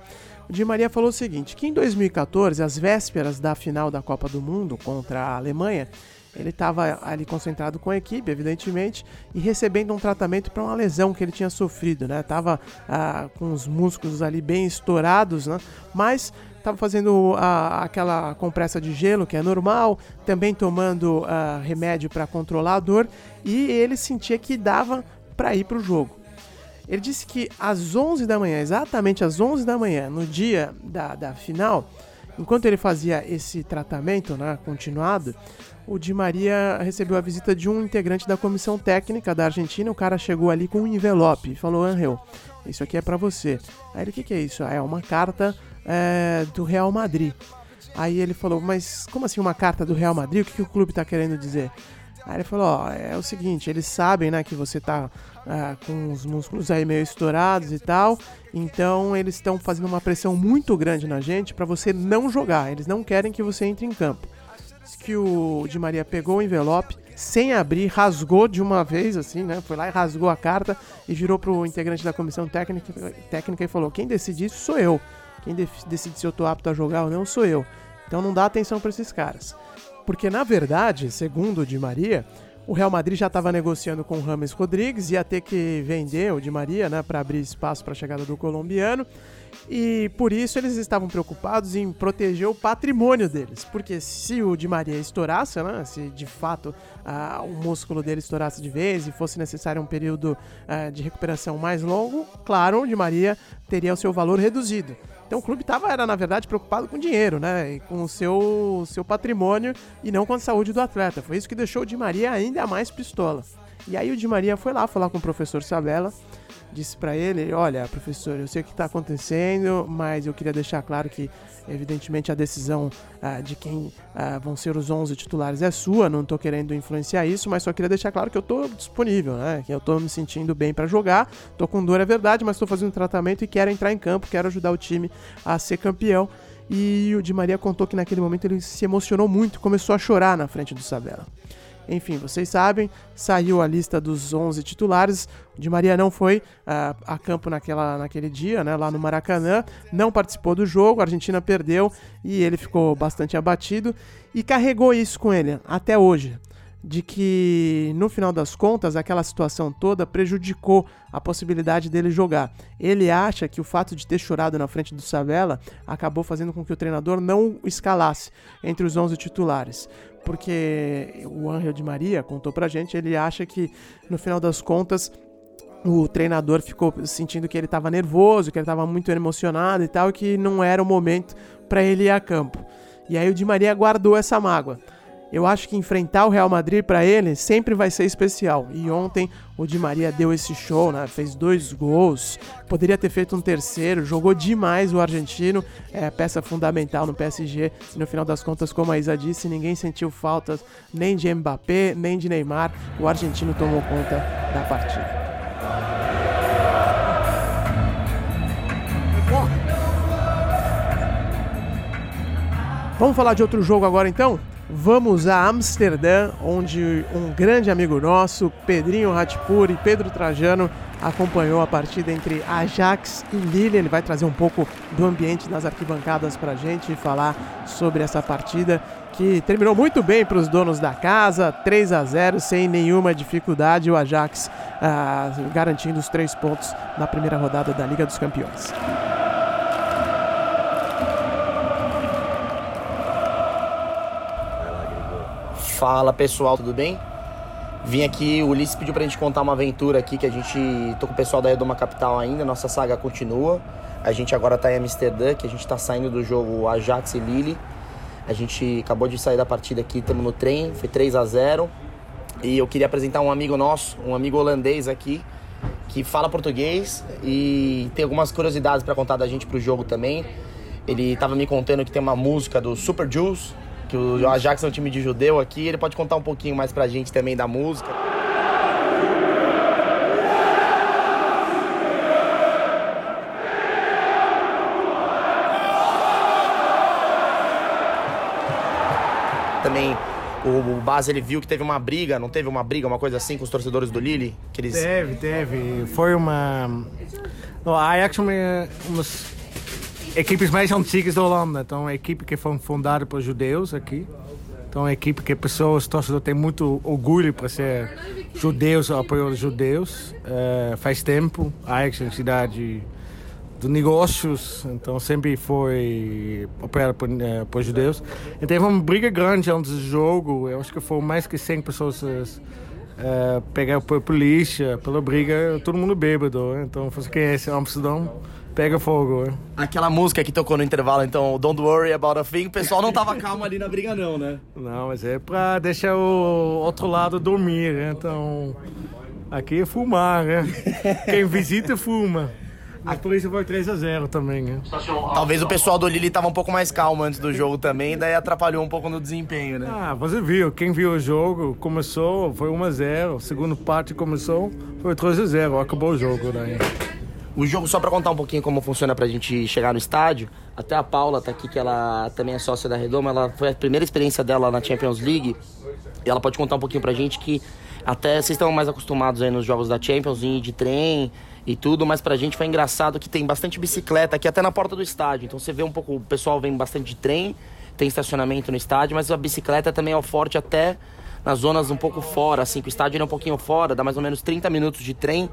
O Di Maria falou o seguinte: que em 2014, às vésperas da final da Copa do Mundo contra a Alemanha, ele estava ali concentrado com a equipe, evidentemente, e recebendo um tratamento para uma lesão que ele tinha sofrido, né? Tava ah, com os músculos ali bem estourados, né? Mas estava fazendo ah, aquela compressa de gelo, que é normal, também tomando ah, remédio para controlar a dor, e ele sentia que dava para ir para o jogo. Ele disse que às 11 da manhã, exatamente às 11 da manhã, no dia da, da final, enquanto ele fazia esse tratamento né, continuado, o Di Maria recebeu a visita de um integrante da comissão técnica da Argentina. O cara chegou ali com um envelope e falou: Angel, isso aqui é para você. Aí ele: o que, que é isso? Ah, é uma carta é, do Real Madrid. Aí ele falou: mas como assim uma carta do Real Madrid? O que, que o clube está querendo dizer? Aí ele falou: ó, é o seguinte, eles sabem, né, que você tá ah, com os músculos aí meio estourados e tal, então eles estão fazendo uma pressão muito grande na gente para você não jogar. Eles não querem que você entre em campo. Diz que o Di Maria pegou o envelope sem abrir, rasgou de uma vez, assim, né? Foi lá e rasgou a carta e virou pro integrante da comissão técnica, técnica e falou: quem decide isso sou eu. Quem decide se eu tô apto a jogar ou não sou eu. Então não dá atenção para esses caras. Porque, na verdade, segundo o Di Maria, o Real Madrid já estava negociando com o Rames Rodrigues, ia ter que vender o Di Maria né, para abrir espaço para a chegada do colombiano. E por isso eles estavam preocupados em proteger o patrimônio deles. Porque se o Di Maria estourasse, né, se de fato o músculo dele estourasse de vez e fosse necessário um período uh, de recuperação mais longo, claro, o Di Maria teria o seu valor reduzido. Então o clube estava, era na verdade, preocupado com dinheiro, né? E com o seu, seu patrimônio e não com a saúde do atleta. Foi isso que deixou o Di Maria ainda mais pistola. E aí o Di Maria foi lá falar com o professor Sabella disse para ele: Olha, professor, eu sei o que está acontecendo, mas eu queria deixar claro que, evidentemente, a decisão ah, de quem ah, vão ser os 11 titulares é sua, não estou querendo influenciar isso, mas só queria deixar claro que eu estou disponível, né? Que eu estou me sentindo bem para jogar, estou com dor, é verdade, mas estou fazendo tratamento e quero entrar em campo, quero ajudar o time a ser campeão. E o Di Maria contou que naquele momento ele se emocionou muito, começou a chorar na frente do Sabella. Enfim, vocês sabem, saiu a lista dos 11 titulares. O Di Maria não foi uh, a campo naquela, naquele dia, né, lá no Maracanã, não participou do jogo, a Argentina perdeu e ele ficou bastante abatido e carregou isso com ele até hoje de que no final das contas aquela situação toda prejudicou a possibilidade dele jogar. Ele acha que o fato de ter chorado na frente do Savela acabou fazendo com que o treinador não escalasse entre os 11 titulares porque o Angel de Maria contou pra gente, ele acha que no final das contas o treinador ficou sentindo que ele estava nervoso, que ele estava muito emocionado e tal, que não era o momento para ele ir a campo. E aí o Di Maria guardou essa mágoa. Eu acho que enfrentar o Real Madrid para ele sempre vai ser especial. E ontem o Di Maria deu esse show, né? Fez dois gols, poderia ter feito um terceiro, jogou demais o argentino, é peça fundamental no PSG. E no final das contas, como a Isa disse, ninguém sentiu faltas nem de Mbappé, nem de Neymar. O argentino tomou conta da partida. Vamos falar de outro jogo agora então? Vamos a Amsterdã, onde um grande amigo nosso, Pedrinho Ratipur e Pedro Trajano, acompanhou a partida entre Ajax e Lille. Ele vai trazer um pouco do ambiente nas arquibancadas para a gente e falar sobre essa partida que terminou muito bem para os donos da casa, 3 a 0 sem nenhuma dificuldade. O Ajax ah, garantindo os três pontos na primeira rodada da Liga dos Campeões. Fala pessoal, tudo bem? Vim aqui, o Ulisses pediu pra gente contar uma aventura aqui que a gente. tô com o pessoal da Edoma Capital ainda, nossa saga continua. A gente agora tá em Amsterdã, que a gente tá saindo do jogo Ajax e Lille. A gente acabou de sair da partida aqui, estamos no trem, foi 3 a 0 E eu queria apresentar um amigo nosso, um amigo holandês aqui, que fala português e tem algumas curiosidades para contar da gente pro jogo também. Ele tava me contando que tem uma música do Super Juice, que o Ajax é um time de judeu aqui. Ele pode contar um pouquinho mais pra gente também da música. Também o, Bas ele viu que teve uma briga, não teve uma briga, uma coisa assim com os torcedores do Lille? Que eles... Teve, teve. Foi uma. O Ajax uma, equipes mais antigas da Holanda. Então, uma equipe que foi fundada por judeus aqui. Então, uma equipe que pessoas, torcedores, têm muito orgulho para ser judeus, apoiar os judeus. Uh, faz tempo, Ajax é uma cidade de negócios, então sempre foi apoiado por, uh, por judeus. E teve uma briga grande antes do jogo, eu acho que foram mais que 100 pessoas uh, pegaram por polícia, pela briga, todo mundo bêbado. Então, você conhece Amsterdã, pega fogo. Né? Aquela música que tocou no intervalo, então, Don't Worry About a Thing, o pessoal não tava calmo ali na briga não, né? Não, mas é pra deixar o outro lado dormir, né? Então, aqui é fumar, né? Quem visita, fuma. Por isso foi 3 a 0 também, né? Talvez o pessoal do Lille tava um pouco mais calmo antes do jogo também, daí atrapalhou um pouco no desempenho, né? Ah, você viu, quem viu o jogo, começou, foi 1 a 0 segunda parte começou, foi 3 a 0 acabou o jogo daí. O jogo, só para contar um pouquinho como funciona pra gente chegar no estádio, até a Paula tá aqui, que ela também é sócia da Redoma, ela foi a primeira experiência dela na Champions League, e ela pode contar um pouquinho pra gente que até vocês estão mais acostumados aí nos jogos da Champions, de trem e tudo, mas pra gente foi engraçado que tem bastante bicicleta aqui até na porta do estádio, então você vê um pouco, o pessoal vem bastante de trem, tem estacionamento no estádio, mas a bicicleta também é o forte até nas zonas um pouco fora, assim, que o estádio é um pouquinho fora, dá mais ou menos 30 minutos de trem.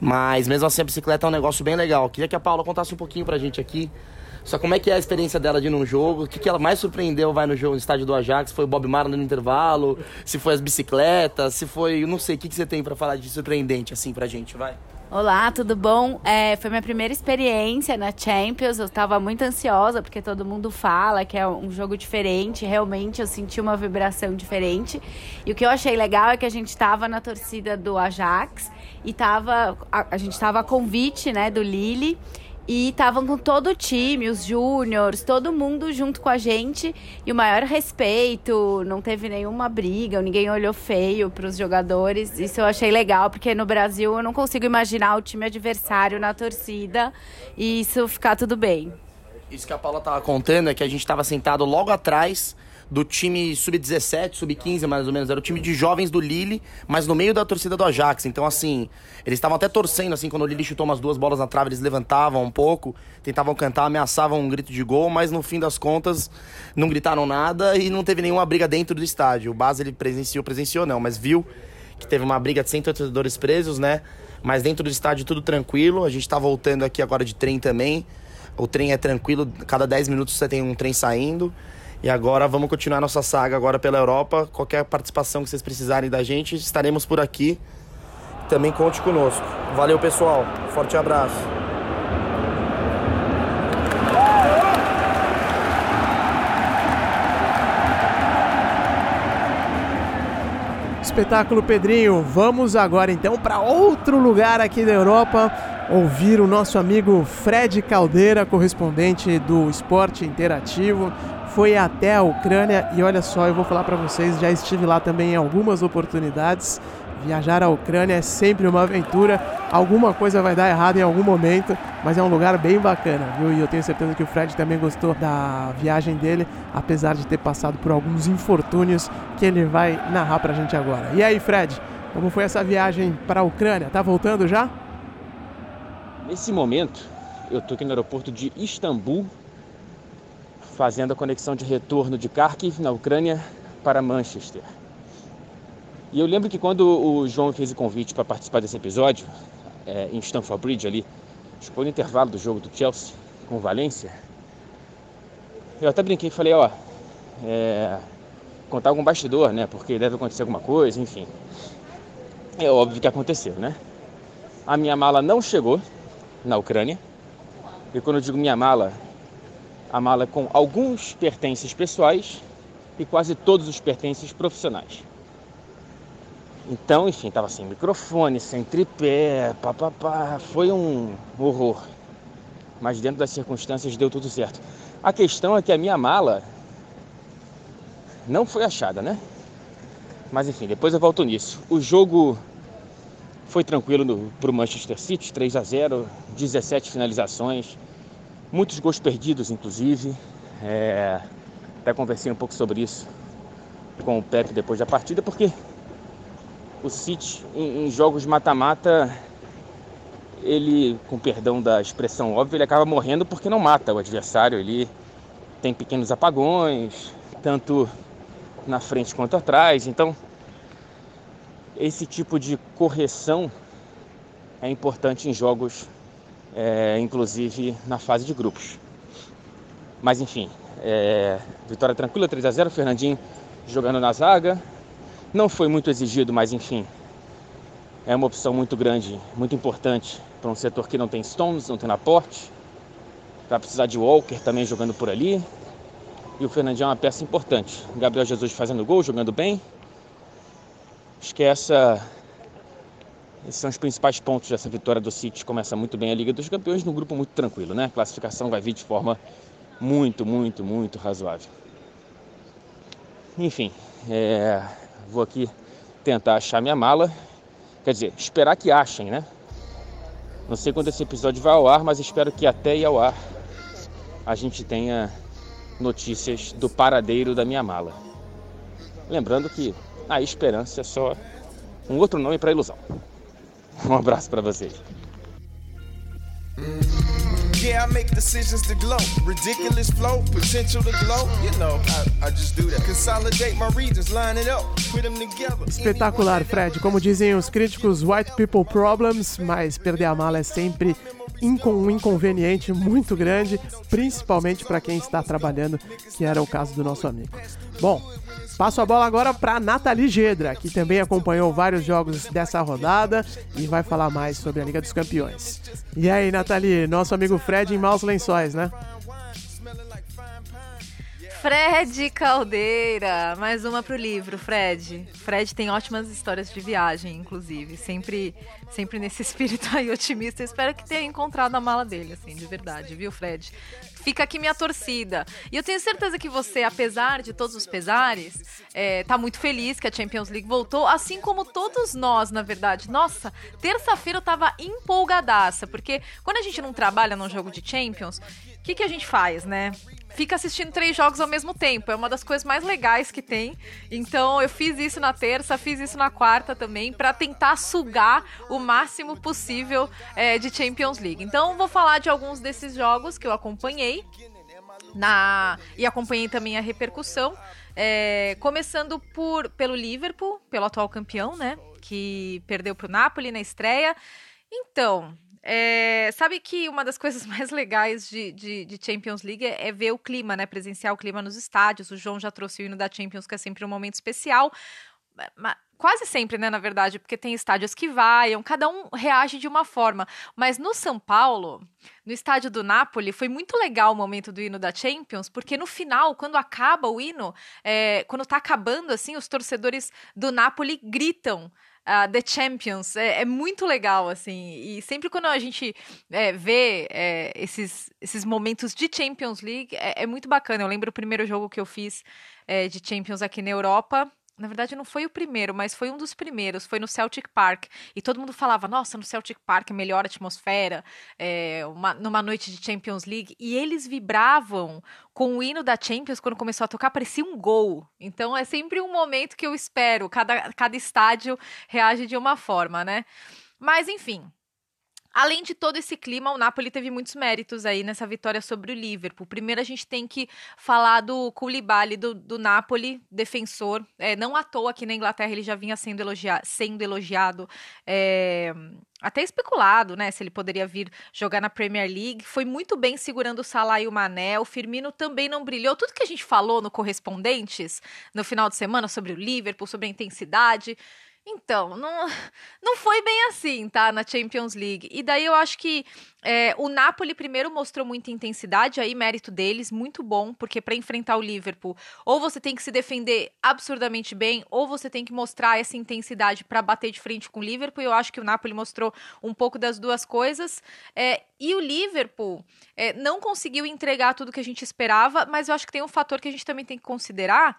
Mas mesmo assim a bicicleta é um negócio bem legal. Queria que a Paula contasse um pouquinho pra gente aqui. Só como é que é a experiência dela de ir num jogo? O que, que ela mais surpreendeu vai no jogo no estádio do Ajax? Foi o Bob Marley no intervalo? Se foi as bicicletas? Se foi. Eu não sei, o que, que você tem para falar de surpreendente assim pra gente? Vai. Olá, tudo bom? É, foi minha primeira experiência na Champions. Eu estava muito ansiosa porque todo mundo fala que é um jogo diferente. Realmente eu senti uma vibração diferente. E o que eu achei legal é que a gente estava na torcida do Ajax e tava, a, a gente estava a convite né, do Lille. E estavam com todo o time, os júniores, todo mundo junto com a gente. E o maior respeito, não teve nenhuma briga, ninguém olhou feio para os jogadores. Isso eu achei legal, porque no Brasil eu não consigo imaginar o time adversário na torcida e isso ficar tudo bem. Isso que a Paula estava contando é que a gente estava sentado logo atrás do time sub-17, sub-15 mais ou menos. Era o time de jovens do Lille, mas no meio da torcida do Ajax. Então, assim, eles estavam até torcendo, assim, quando o Lille chutou umas duas bolas na trave, eles levantavam um pouco, tentavam cantar, ameaçavam um grito de gol, mas no fim das contas não gritaram nada e não teve nenhuma briga dentro do estádio. O Bas, ele presenciou, presenciou não, mas viu que teve uma briga de 100 torcedores presos, né? Mas dentro do estádio tudo tranquilo. A gente tá voltando aqui agora de trem também. O trem é tranquilo, cada 10 minutos você tem um trem saindo. E agora vamos continuar nossa saga agora pela Europa. Qualquer participação que vocês precisarem da gente, estaremos por aqui. Também conte conosco. Valeu, pessoal. Forte abraço. espetáculo, Pedrinho. Vamos agora então para outro lugar aqui da Europa, ouvir o nosso amigo Fred Caldeira, correspondente do Esporte Interativo. Foi até a Ucrânia e olha só, eu vou falar para vocês, já estive lá também em algumas oportunidades Viajar à Ucrânia é sempre uma aventura, alguma coisa vai dar errado em algum momento, mas é um lugar bem bacana, viu? E eu tenho certeza que o Fred também gostou da viagem dele, apesar de ter passado por alguns infortúnios que ele vai narrar pra gente agora. E aí, Fred, como foi essa viagem para a Ucrânia? Tá voltando já? Nesse momento, eu tô aqui no aeroporto de Istambul, fazendo a conexão de retorno de Kharkiv, na Ucrânia, para Manchester. E eu lembro que quando o João fez o convite para participar desse episódio, é, em Stamford Bridge ali, acho que foi no intervalo do jogo do Chelsea com o Valência, eu até brinquei e falei, ó, é, contar algum bastidor, né? Porque deve acontecer alguma coisa, enfim. É óbvio que aconteceu, né? A minha mala não chegou na Ucrânia. E quando eu digo minha mala, a mala com alguns pertences pessoais e quase todos os pertences profissionais. Então, enfim, tava sem microfone, sem tripé, papapá. Foi um horror. Mas dentro das circunstâncias deu tudo certo. A questão é que a minha mala não foi achada, né? Mas enfim, depois eu volto nisso. O jogo foi tranquilo para o Manchester City, 3 a 0 17 finalizações, muitos gols perdidos, inclusive. É... Até conversei um pouco sobre isso com o Pepe depois da partida, porque o City em, em jogos mata-mata, ele, com perdão da expressão óbvia, ele acaba morrendo porque não mata o adversário. Ele tem pequenos apagões, tanto na frente quanto atrás. Então, esse tipo de correção é importante em jogos, é, inclusive na fase de grupos. Mas enfim, é, vitória tranquila, 3 a 0 Fernandinho jogando na zaga, não foi muito exigido, mas enfim, é uma opção muito grande, muito importante para um setor que não tem Stones, não tem Laporte. Vai precisar de Walker também jogando por ali. E o Fernandinho é uma peça importante. Gabriel Jesus fazendo gol, jogando bem. Acho que essa, esses são os principais pontos dessa vitória do City. Começa muito bem a Liga dos Campeões num grupo muito tranquilo, né? A classificação vai vir de forma muito, muito, muito razoável. Enfim, é, Vou aqui tentar achar minha mala. Quer dizer, esperar que achem, né? Não sei quando esse episódio vai ao ar, mas espero que até ir ao ar a gente tenha notícias do paradeiro da minha mala. Lembrando que a esperança é só um outro nome para ilusão. Um abraço para vocês. Yeah, I make decisions to glow. Ridiculous flow, potential to glow. You know, I, I just do that. Consolidate my regions, line it up, put them together. Espetacular, Fred. Como dizem os críticos, white people problems, mas perder a mala é sempre um inconveniente muito grande, principalmente para quem está trabalhando, que era o caso do nosso amigo. Bom, passo a bola agora para Nathalie Gedra, que também acompanhou vários jogos dessa rodada e vai falar mais sobre a Liga dos Campeões. E aí, Nathalie, nosso amigo Fred em maus lençóis, né? Fred Caldeira, mais uma pro livro, Fred. Fred tem ótimas histórias de viagem, inclusive, sempre, sempre nesse espírito aí otimista. Espero que tenha encontrado a mala dele, assim, de verdade, viu, Fred? Fica aqui minha torcida. E eu tenho certeza que você, apesar de todos os pesares, é, tá muito feliz que a Champions League voltou, assim como todos nós, na verdade. Nossa, terça-feira eu tava empolgadaça, porque quando a gente não trabalha num jogo de Champions, o que, que a gente faz, né? Fica assistindo três jogos ao mesmo tempo. É uma das coisas mais legais que tem. Então eu fiz isso na terça, fiz isso na quarta também, para tentar sugar o máximo possível é, de Champions League. Então vou falar de alguns desses jogos que eu acompanhei. Na... E acompanhei também a repercussão. É, começando por pelo Liverpool, pelo atual campeão, né? Que perdeu para o Napoli na estreia. Então, é, sabe que uma das coisas mais legais de, de, de Champions League é, ver o clima, né? Presenciar o clima nos estádios. O João já trouxe o hino da Champions, que é sempre um momento especial. quase sempre, né, na verdade, porque tem estádios que vaiam, cada um reage de uma forma. Mas no São Paulo, no estádio do Napoli, foi muito legal o momento do hino da Champions, porque no final, quando acaba o hino, é, quando tá acabando, assim, os torcedores do Napoli gritam. Uh, The Champions é, é, muito legal, assim, e sempre quando a gente é, vê é, esses, esses momentos de Champions League, é, é, muito bacana. Eu lembro o primeiro jogo que eu fiz é, de Champions aqui na Europa, na verdade, não foi o primeiro, mas foi um dos primeiros. Foi no Celtic Park. E todo mundo falava: nossa, no Celtic Park, melhor atmosfera, é, uma, numa noite de Champions League. E eles vibravam com o hino da Champions quando começou a tocar, parecia um gol. Então é sempre um momento que eu espero. Cada, cada estádio reage de uma forma, né? Mas, enfim, Além de todo esse clima, o Napoli teve muitos méritos aí nessa vitória sobre o Liverpool. Primeiro, a gente tem que falar do Koulibaly, do, do Napoli, defensor. É, não à toa aqui na Inglaterra ele já vinha sendo, elogia sendo elogiado. É, até especulado, né, se ele poderia vir jogar na Premier League. Foi muito bem segurando o Salah e o Mané. O Firmino também não brilhou. Tudo que a gente falou no Correspondentes no final de semana sobre o Liverpool, sobre a intensidade, então, não, não foi bem assim, tá? Na Champions League. E daí eu acho que é, o Napoli primeiro mostrou muita intensidade, aí mérito deles, muito bom, porque para enfrentar o Liverpool, ou você tem que se defender absurdamente bem, ou você tem que mostrar essa intensidade para bater de frente com o Liverpool. Eu acho que o Napoli mostrou um pouco das duas coisas. É, e o Liverpool é, não conseguiu entregar tudo que a gente esperava, mas eu acho que tem um fator que a gente também tem que considerar,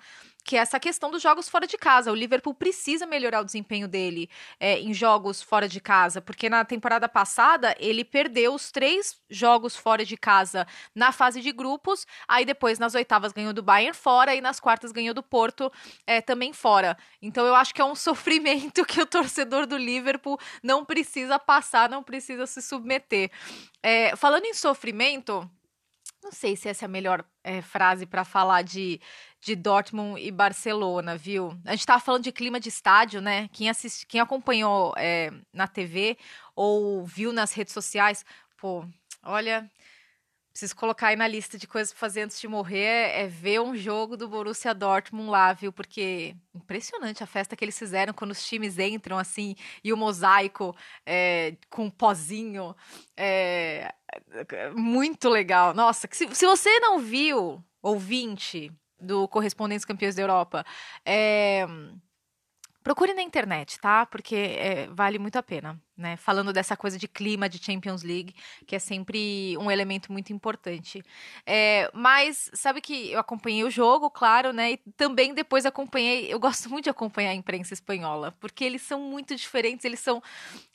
que é essa questão dos jogos fora de casa. O Liverpool precisa melhorar o desempenho dele é, em jogos fora de casa, porque na temporada passada ele perdeu os três jogos fora de casa na fase de grupos, aí depois nas oitavas ganhou do Bayern fora e nas quartas ganhou do Porto é, também fora. Então eu acho que é um sofrimento que o torcedor do Liverpool não precisa passar, não precisa se submeter. É, falando em sofrimento, não sei se essa é a melhor é, frase para falar de, de Dortmund e Barcelona, viu? A gente estava falando de clima de estádio, né? Quem, assist, quem acompanhou é, na TV ou viu nas redes sociais, pô, olha, preciso colocar aí na lista de coisas para fazer antes de morrer é ver um jogo do Borussia Dortmund lá, viu? Porque impressionante a festa que eles fizeram quando os times entram assim e o mosaico é, com um pozinho. É, muito legal. Nossa, se, se você não viu, ouvinte do Correspondentes Campeões da Europa, é, procure na internet, tá? Porque é, vale muito a pena né? Falando dessa coisa de clima de Champions League, que é sempre um elemento muito importante. É, mas sabe que eu acompanhei o jogo, claro, né? E também depois acompanhei. Eu gosto muito de acompanhar a imprensa espanhola, porque eles são muito diferentes. Eles são,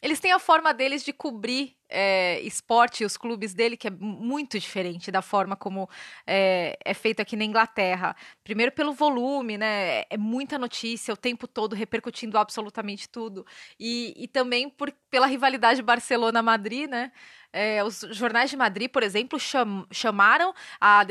eles têm a forma deles de cobrir é, esporte, os clubes dele, que é muito diferente da forma como é, é feito aqui na Inglaterra. Primeiro pelo volume, né? É muita notícia o tempo todo repercutindo absolutamente tudo. E, e também por pela rivalidade Barcelona-Madrid, né? É, os jornais de Madrid, por exemplo, cham, chamaram a,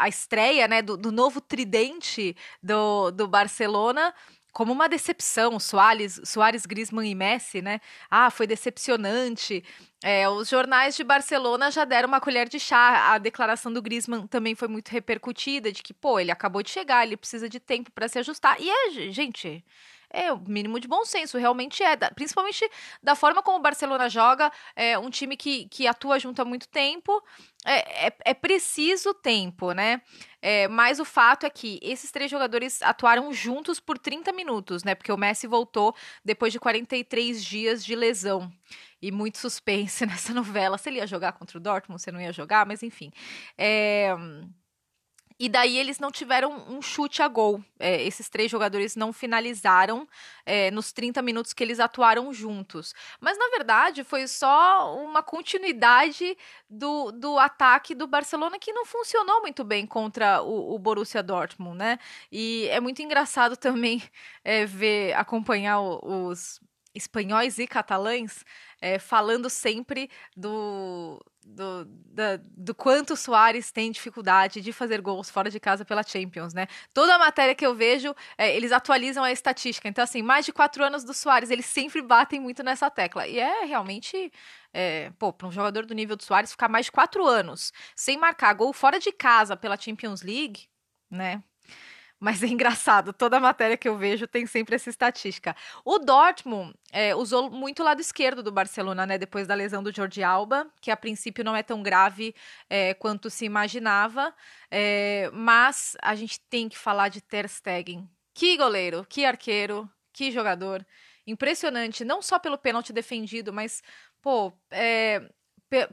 a estreia né, do, do novo tridente do, do Barcelona como uma decepção, Soares, Soares, Griezmann e Messi, né? Ah, foi decepcionante. É, os jornais de Barcelona já deram uma colher de chá. A declaração do Griezmann também foi muito repercutida, de que, pô, ele acabou de chegar, ele precisa de tempo para se ajustar. E é, gente, é o mínimo de bom senso, realmente é. Principalmente da forma como o Barcelona joga, é um time que, que atua junto há muito tempo. É, é, é preciso tempo, né? É, mas o fato é que esses três jogadores atuaram juntos por 30 minutos, né? Porque o Messi voltou depois de 43 dias de lesão. E muito suspense nessa novela. Se ele ia jogar contra o Dortmund, se não ia jogar, mas enfim. É. E daí eles não tiveram um chute a gol. É, esses três jogadores não finalizaram é, nos 30 minutos que eles atuaram juntos. Mas na verdade foi só uma continuidade do, do ataque do Barcelona que não funcionou muito bem contra o, o Borussia Dortmund, né? E é muito engraçado também é, ver, acompanhar os espanhóis e catalães é, falando sempre do, do, da, do quanto o Soares tem dificuldade de fazer gols fora de casa pela Champions, né? Toda a matéria que eu vejo, é, eles atualizam a estatística. Então, assim, mais de quatro anos do Soares, eles sempre batem muito nessa tecla. E é realmente, é, pô, para um jogador do nível do Soares ficar mais de quatro anos sem marcar gol fora de casa pela Champions League, né? Mas é engraçado, toda matéria que eu vejo tem sempre essa estatística. O Dortmund é, usou muito o lado esquerdo do Barcelona, né? Depois da lesão do Jordi Alba, que a princípio não é tão grave é, quanto se imaginava. É, mas a gente tem que falar de Ter Stegen. Que goleiro, que arqueiro, que jogador. Impressionante, não só pelo pênalti defendido, mas, pô, é,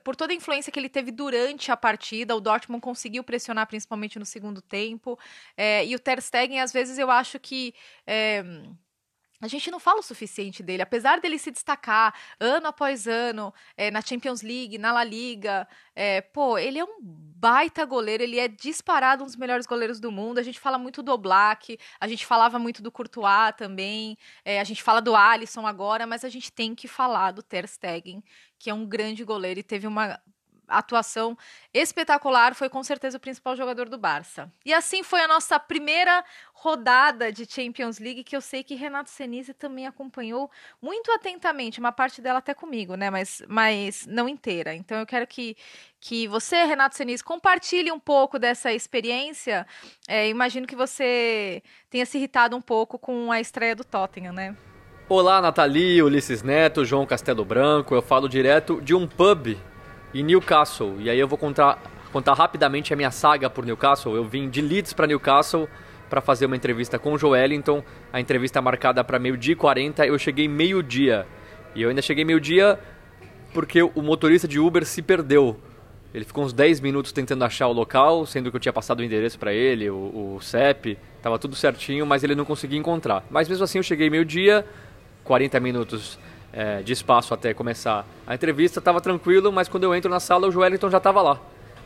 por toda a influência que ele teve durante a partida, o Dortmund conseguiu pressionar principalmente no segundo tempo. É, e o Ter Stegen, às vezes, eu acho que. É, a gente não fala o suficiente dele, apesar dele se destacar ano após ano é, na Champions League, na La Liga. É, pô, ele é um baita goleiro, ele é disparado um dos melhores goleiros do mundo. A gente fala muito do Black, a gente falava muito do Courtois também, é, a gente fala do Alisson agora, mas a gente tem que falar do Ter Stegen, que é um grande goleiro e teve uma atuação espetacular, foi com certeza o principal jogador do Barça. E assim foi a nossa primeira rodada de Champions League, que eu sei que Renato Senise também acompanhou muito atentamente, uma parte dela até comigo, né, mas, mas não inteira. Então eu quero que, que você, Renato Senise, compartilhe um pouco dessa experiência. É, imagino que você tenha se irritado um pouco com a estreia do Tottenham, né? Olá, Nathalie, Ulisses Neto, João Castelo Branco. Eu falo direto de um pub em Newcastle. E aí eu vou contar, contar rapidamente a minha saga por Newcastle. Eu vim de Leeds para Newcastle para fazer uma entrevista com o Joelinton. A entrevista marcada para meio-dia e 40. Eu cheguei meio-dia. E eu ainda cheguei meio-dia porque o motorista de Uber se perdeu. Ele ficou uns 10 minutos tentando achar o local, sendo que eu tinha passado o endereço para ele, o, o CEP, tava tudo certinho, mas ele não conseguia encontrar. Mas mesmo assim eu cheguei meio-dia, 40 minutos é, de espaço até começar a entrevista, estava tranquilo, mas quando eu entro na sala o Joelinton já estava lá.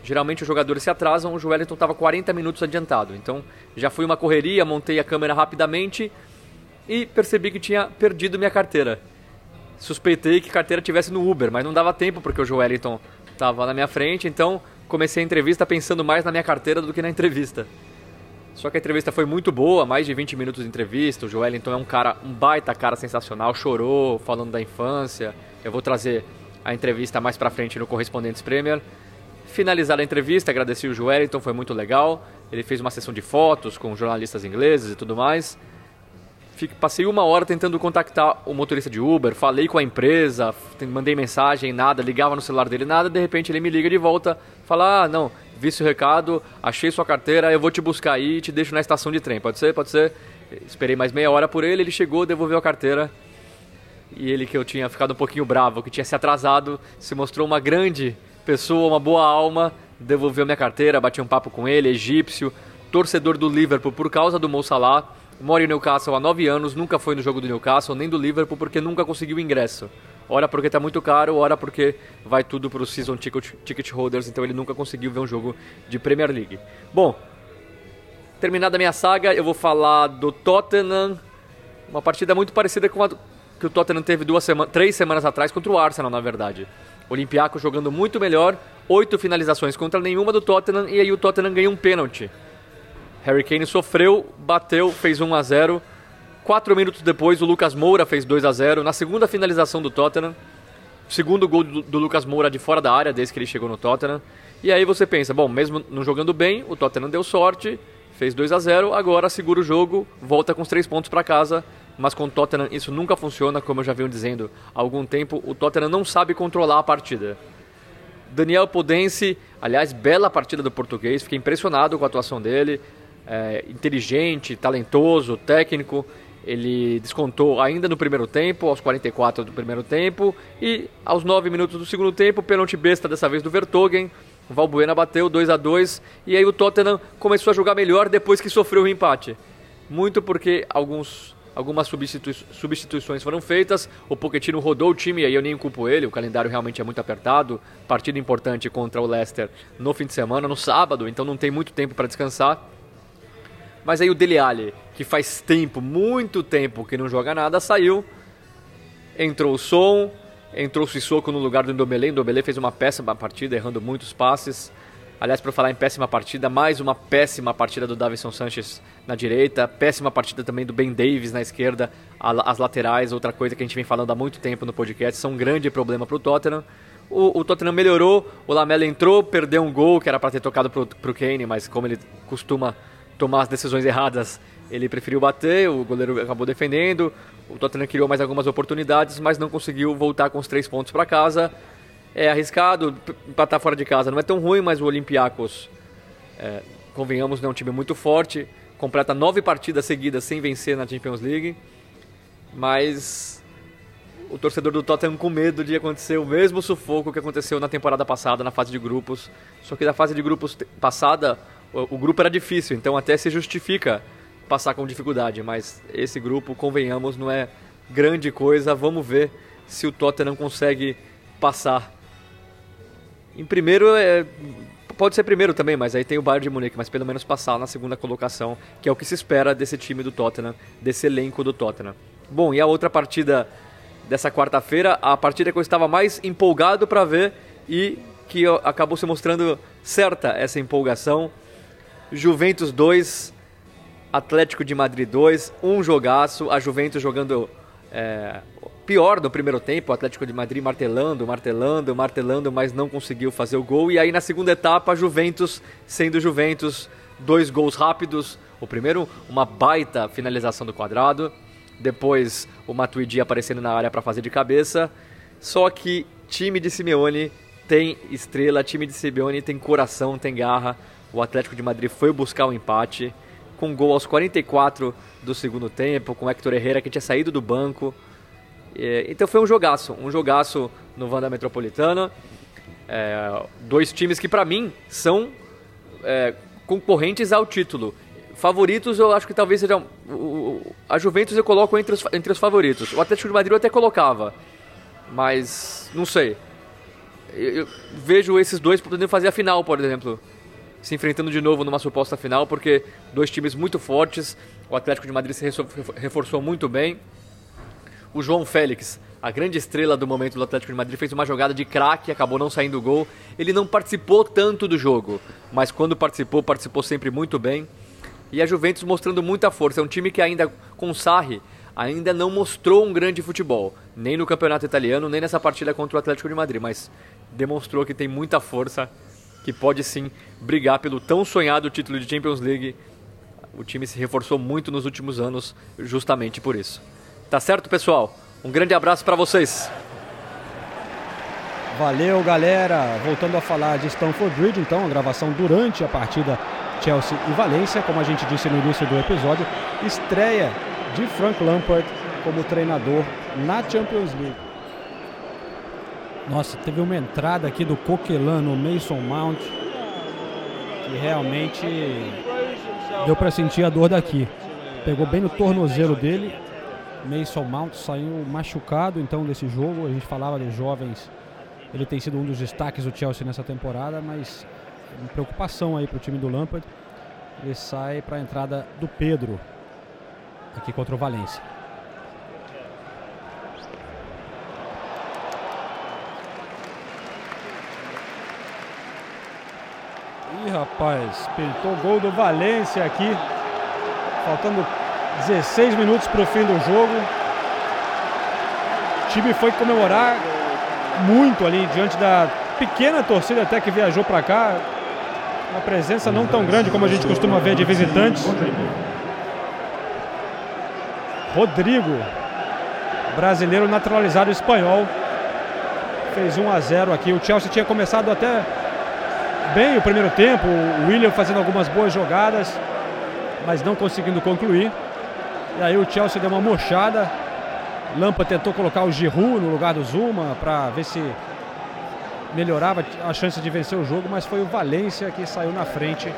Geralmente os jogadores se atrasam, o Joelinton estava 40 minutos adiantado. Então já fui uma correria, montei a câmera rapidamente e percebi que tinha perdido minha carteira. Suspeitei que a carteira tivesse no Uber, mas não dava tempo porque o Joelinton estava na minha frente, então comecei a entrevista pensando mais na minha carteira do que na entrevista. Só que a entrevista foi muito boa, mais de 20 minutos de entrevista. O Joelinton é um cara, um baita cara sensacional, chorou falando da infância. Eu vou trazer a entrevista mais pra frente no Correspondentes Premier. Finalizar a entrevista, agradeci o Joelinton, foi muito legal. Ele fez uma sessão de fotos com jornalistas ingleses e tudo mais. Fique, passei uma hora tentando contactar o motorista de Uber, falei com a empresa, mandei mensagem, nada, ligava no celular dele, nada. De repente ele me liga de volta, fala: Ah, não, vi seu recado, achei sua carteira, eu vou te buscar aí e te deixo na estação de trem. Pode ser? Pode ser? Esperei mais meia hora por ele, ele chegou, devolveu a carteira. E ele que eu tinha ficado um pouquinho bravo, que tinha se atrasado, se mostrou uma grande pessoa, uma boa alma, devolveu minha carteira, bati um papo com ele, egípcio, torcedor do Liverpool por causa do Mo Salah, mora em Newcastle há nove anos, nunca foi no jogo do Newcastle, nem do Liverpool, porque nunca conseguiu ingresso. Ora porque está muito caro, ora porque vai tudo para os season ticket, ticket holders, então ele nunca conseguiu ver um jogo de Premier League. Bom, terminada a minha saga, eu vou falar do Tottenham, uma partida muito parecida com a que o Tottenham teve duas sema três semanas atrás contra o Arsenal, na verdade. Olympiacos jogando muito melhor, oito finalizações contra nenhuma do Tottenham e aí o Tottenham ganha um pênalti. Harry Kane sofreu, bateu, fez 1 a 0 Quatro minutos depois, o Lucas Moura fez 2 a 0 na segunda finalização do Tottenham. Segundo gol do, do, Lucas Moura de fora da área, desde que ele chegou no Tottenham. E aí você pensa, bom, mesmo não jogando bem, o Tottenham deu sorte, fez 2 a 0 agora segura o jogo, volta com os três pontos para casa. Mas com o Tottenham isso nunca funciona, como eu já venho dizendo há algum tempo. O Tottenham não sabe controlar a partida. Daniel Pudense, aliás, bela partida do português, fiquei impressionado com a atuação dele. É, inteligente, talentoso, técnico. Ele descontou ainda no primeiro tempo, aos 44 do primeiro tempo, e aos 9 minutos do segundo tempo, pênalti besta dessa vez do Vertogen. O Valbuena bateu 2 a 2 e aí o Tottenham começou a jogar melhor depois que sofreu o empate. Muito porque alguns, algumas substitui substituições foram feitas, o Pochettino rodou o time, e aí eu nem culpo ele, o calendário realmente é muito apertado. Partida importante contra o Leicester no fim de semana, no sábado, então não tem muito tempo para descansar. Mas aí o Dele Alli, que faz tempo, muito tempo que não joga nada, saiu. Entrou o Som, entrou o Sissoko no lugar do Ndombele. Ndombele fez uma péssima partida, errando muitos passes. Aliás, para falar em péssima partida, mais uma péssima partida do Davison Sanchez na direita, péssima partida também do Ben Davis na esquerda, as laterais, outra coisa que a gente vem falando há muito tempo no podcast, são um grande problema para o Tottenham. O Tottenham melhorou, o Lamela entrou, perdeu um gol que era para ter tocado para o Kane, mas como ele costuma tomar as decisões erradas, ele preferiu bater, o goleiro acabou defendendo, o Tottenham criou mais algumas oportunidades, mas não conseguiu voltar com os três pontos para casa. É arriscado, empatar fora de casa não é tão ruim, mas o Olympiacos, é, convenhamos, é um time muito forte, completa nove partidas seguidas sem vencer na Champions League, mas o torcedor do Tottenham com medo de acontecer o mesmo sufoco que aconteceu na temporada passada, na fase de grupos. Só que na fase de grupos passada, o, grupo era difícil, então até se justifica passar com dificuldade, mas esse grupo, convenhamos, não é grande coisa. Vamos ver se o Tottenham consegue passar. Em primeiro, é, pode ser primeiro também, mas aí tem o Bayern de Munique, mas pelo menos passar na segunda colocação, que é o que se espera desse time do Tottenham, desse elenco do Tottenham. Bom, e a outra partida dessa quarta-feira, a partida que eu estava mais empolgado para ver e que acabou se mostrando certa essa empolgação. Juventus 2, Atlético de Madrid 2, um jogaço, a Juventus jogando é, pior no primeiro tempo, o Atlético de Madrid martelando, martelando, martelando, mas não conseguiu fazer o gol. E aí na segunda etapa, a Juventus sendo Juventus, dois gols rápidos. O primeiro, uma baita finalização do quadrado. Depois, o Matuidi aparecendo na área para fazer de cabeça. Só que time de Simeone tem estrela, time de Simeone tem coração, tem garra. O Atlético de Madrid foi buscar o um empate com gol aos 44 do segundo tempo, com Hector Herrera que tinha saído do banco. então foi um jogaço, um jogaço no Vanda Metropolitana. É, dois times que para mim são é, concorrentes ao título. Favoritos eu acho que talvez sejam. A Juventus eu coloco entre os, entre os favoritos. O Atlético de Madrid eu até colocava. Mas não sei. Eu, eu vejo esses dois podendo fazer a final, por exemplo se enfrentando de novo numa suposta final, porque dois times muito fortes, o Atlético de Madrid se reforçou muito bem. O João Félix, a grande estrela do momento do Atlético de Madrid, fez uma jogada de craque, acabou não saindo gol. Ele não participou tanto do jogo, mas quando participou, participou sempre muito bem. E a Juventus mostrando muita força. É um time que ainda, com Sarri, ainda não mostrou um grande futebol. Nem no campeonato italiano, nem nessa partida contra o Atlético de Madrid, mas demonstrou que tem muita força que pode sim brigar pelo tão sonhado título de Champions League. O time se reforçou muito nos últimos anos, justamente por isso. Tá certo, pessoal? Um grande abraço para vocês. Valeu, galera. Voltando a falar de Stamford Bridge, então, a gravação durante a partida Chelsea e Valência, como a gente disse no início do episódio, estreia de Frank Lampard como treinador na Champions League. Nossa, teve uma entrada aqui do Coquelin no Mason Mount que realmente deu para sentir a dor daqui. Pegou bem no tornozelo dele. Mason Mount saiu machucado então desse jogo. A gente falava de jovens. Ele tem sido um dos destaques do Chelsea nessa temporada, mas preocupação aí para o time do Lampard. Ele sai para a entrada do Pedro aqui contra o Valência. Rapaz, pintou o gol do Valência aqui. Faltando 16 minutos para o fim do jogo. O time foi comemorar muito ali diante da pequena torcida até que viajou para cá. Uma presença não tão grande como a gente costuma ver de visitantes. Rodrigo, brasileiro naturalizado espanhol, fez 1 a 0 aqui. O Chelsea tinha começado até bem o primeiro tempo, o William fazendo algumas boas jogadas, mas não conseguindo concluir. E aí o Chelsea deu uma mochada. Lampa tentou colocar o Giroud no lugar do Zuma para ver se melhorava a chance de vencer o jogo, mas foi o Valência que saiu na frente.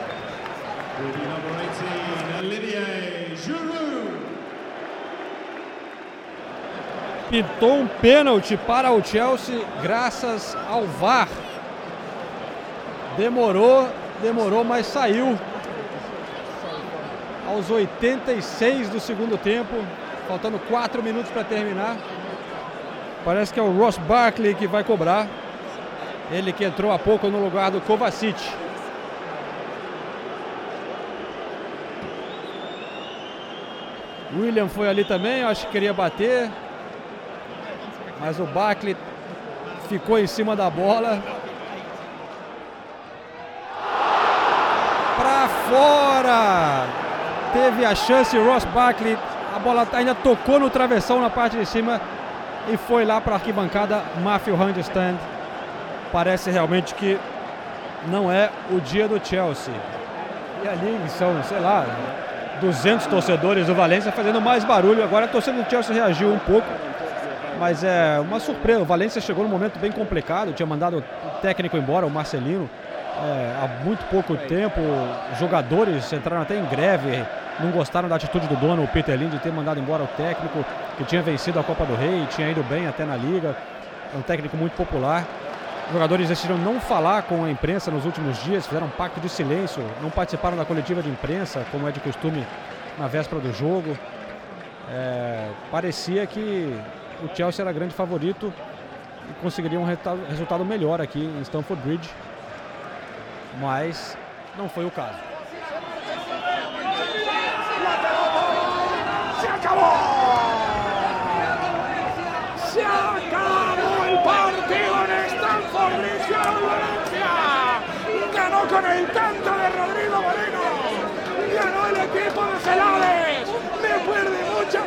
Pintou um pênalti para o Chelsea graças ao VAR. Demorou, demorou, mas saiu. Aos 86 do segundo tempo, faltando 4 minutos para terminar. Parece que é o Ross Barkley que vai cobrar. Ele que entrou há pouco no lugar do Kovacic. William foi ali também, acho que queria bater. Mas o Barkley ficou em cima da bola. para fora. Teve a chance Ross Barkley, a bola ainda tocou no travessão na parte de cima e foi lá para a arquibancada Matthew Handstand. Parece realmente que não é o dia do Chelsea. E ali são, sei lá, 200 torcedores do Valência fazendo mais barulho. Agora a torcida do Chelsea reagiu um pouco, mas é uma surpresa. O Valência chegou num momento bem complicado, tinha mandado o técnico embora, o Marcelino, é, há muito pouco tempo. Jogadores entraram até em greve, não gostaram da atitude do dono, o Peter Lind, de ter mandado embora o técnico que tinha vencido a Copa do Rei, tinha ido bem até na liga. É um técnico muito popular. Os jogadores decidiram não falar com a imprensa nos últimos dias, fizeram um pacto de silêncio, não participaram da coletiva de imprensa, como é de costume na véspera do jogo. É, parecia que o Chelsea era grande favorito e conseguiria um resultado melhor aqui em Stamford Bridge, mas não foi o caso. Se acabou! Se acabou o partido en Stamford Bridge Valencia. Ganó con el tanto de Rodrigo Moreno.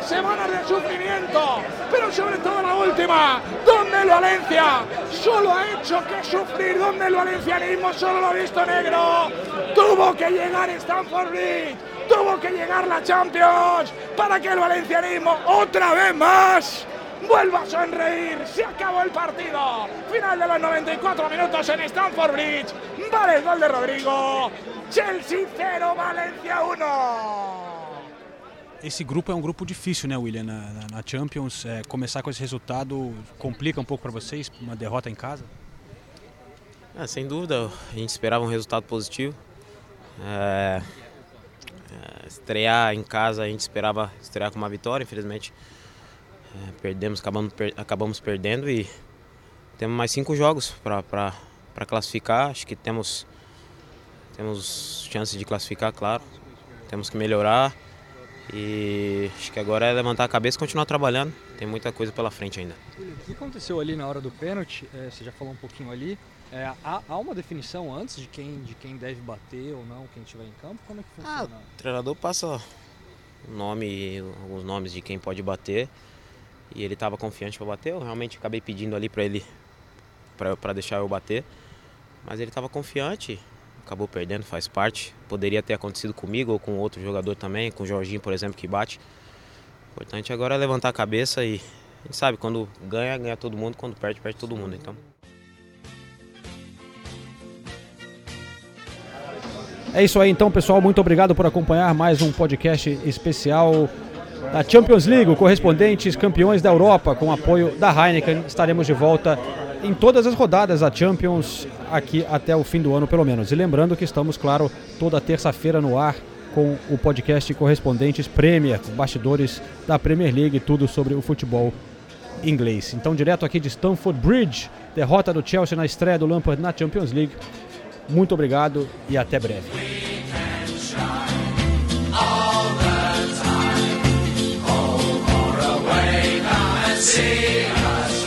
Semanas de sufrimiento, pero sobre todo la última, donde el Valencia solo ha hecho que sufrir, donde el valencianismo solo lo ha visto negro. Tuvo que llegar Stamford Bridge, tuvo que llegar la Champions para que el valencianismo otra vez más vuelva a sonreír. Se acabó el partido. Final de los 94 minutos en Stamford Bridge. Vale gol de Rodrigo. Chelsea 0, Valencia 1. Esse grupo é um grupo difícil, né, William? Na, na, na Champions, é, começar com esse resultado complica um pouco para vocês, uma derrota em casa? É, sem dúvida, a gente esperava um resultado positivo. É, é, estrear em casa, a gente esperava estrear com uma vitória, infelizmente é, perdemos, acabamos, per, acabamos perdendo e temos mais cinco jogos para classificar. Acho que temos, temos chances de classificar, claro. Temos que melhorar e acho que agora é levantar a cabeça e continuar trabalhando. Tem muita coisa pela frente ainda. O que aconteceu ali na hora do pênalti? É, você já falou um pouquinho ali. É, há, há, uma definição antes de quem, de quem deve bater ou não, quem estiver em campo? Como é que funciona? Ah, o treinador passa o nome, alguns nomes de quem pode bater e ele estava confiante para bater. Eu realmente acabei pedindo ali para ele para deixar eu bater, mas ele estava confiante, acabou perdendo, faz parte. Poderia ter acontecido comigo ou com outro jogador também, com o Jorginho, por exemplo, que bate. O importante agora é levantar a cabeça e a gente sabe, quando ganha, ganha todo mundo, quando perde, perde todo mundo. Então. É isso aí então, pessoal. Muito obrigado por acompanhar mais um podcast especial da Champions League, correspondentes campeões da Europa, com apoio da Heineken. Estaremos de volta em todas as rodadas da Champions aqui até o fim do ano, pelo menos. E lembrando que estamos, claro, toda terça-feira no ar com o podcast Correspondentes Premier, bastidores da Premier League, tudo sobre o futebol inglês. Então, direto aqui de Stamford Bridge, derrota do Chelsea na estreia do Lampard na Champions League. Muito obrigado e até breve. see.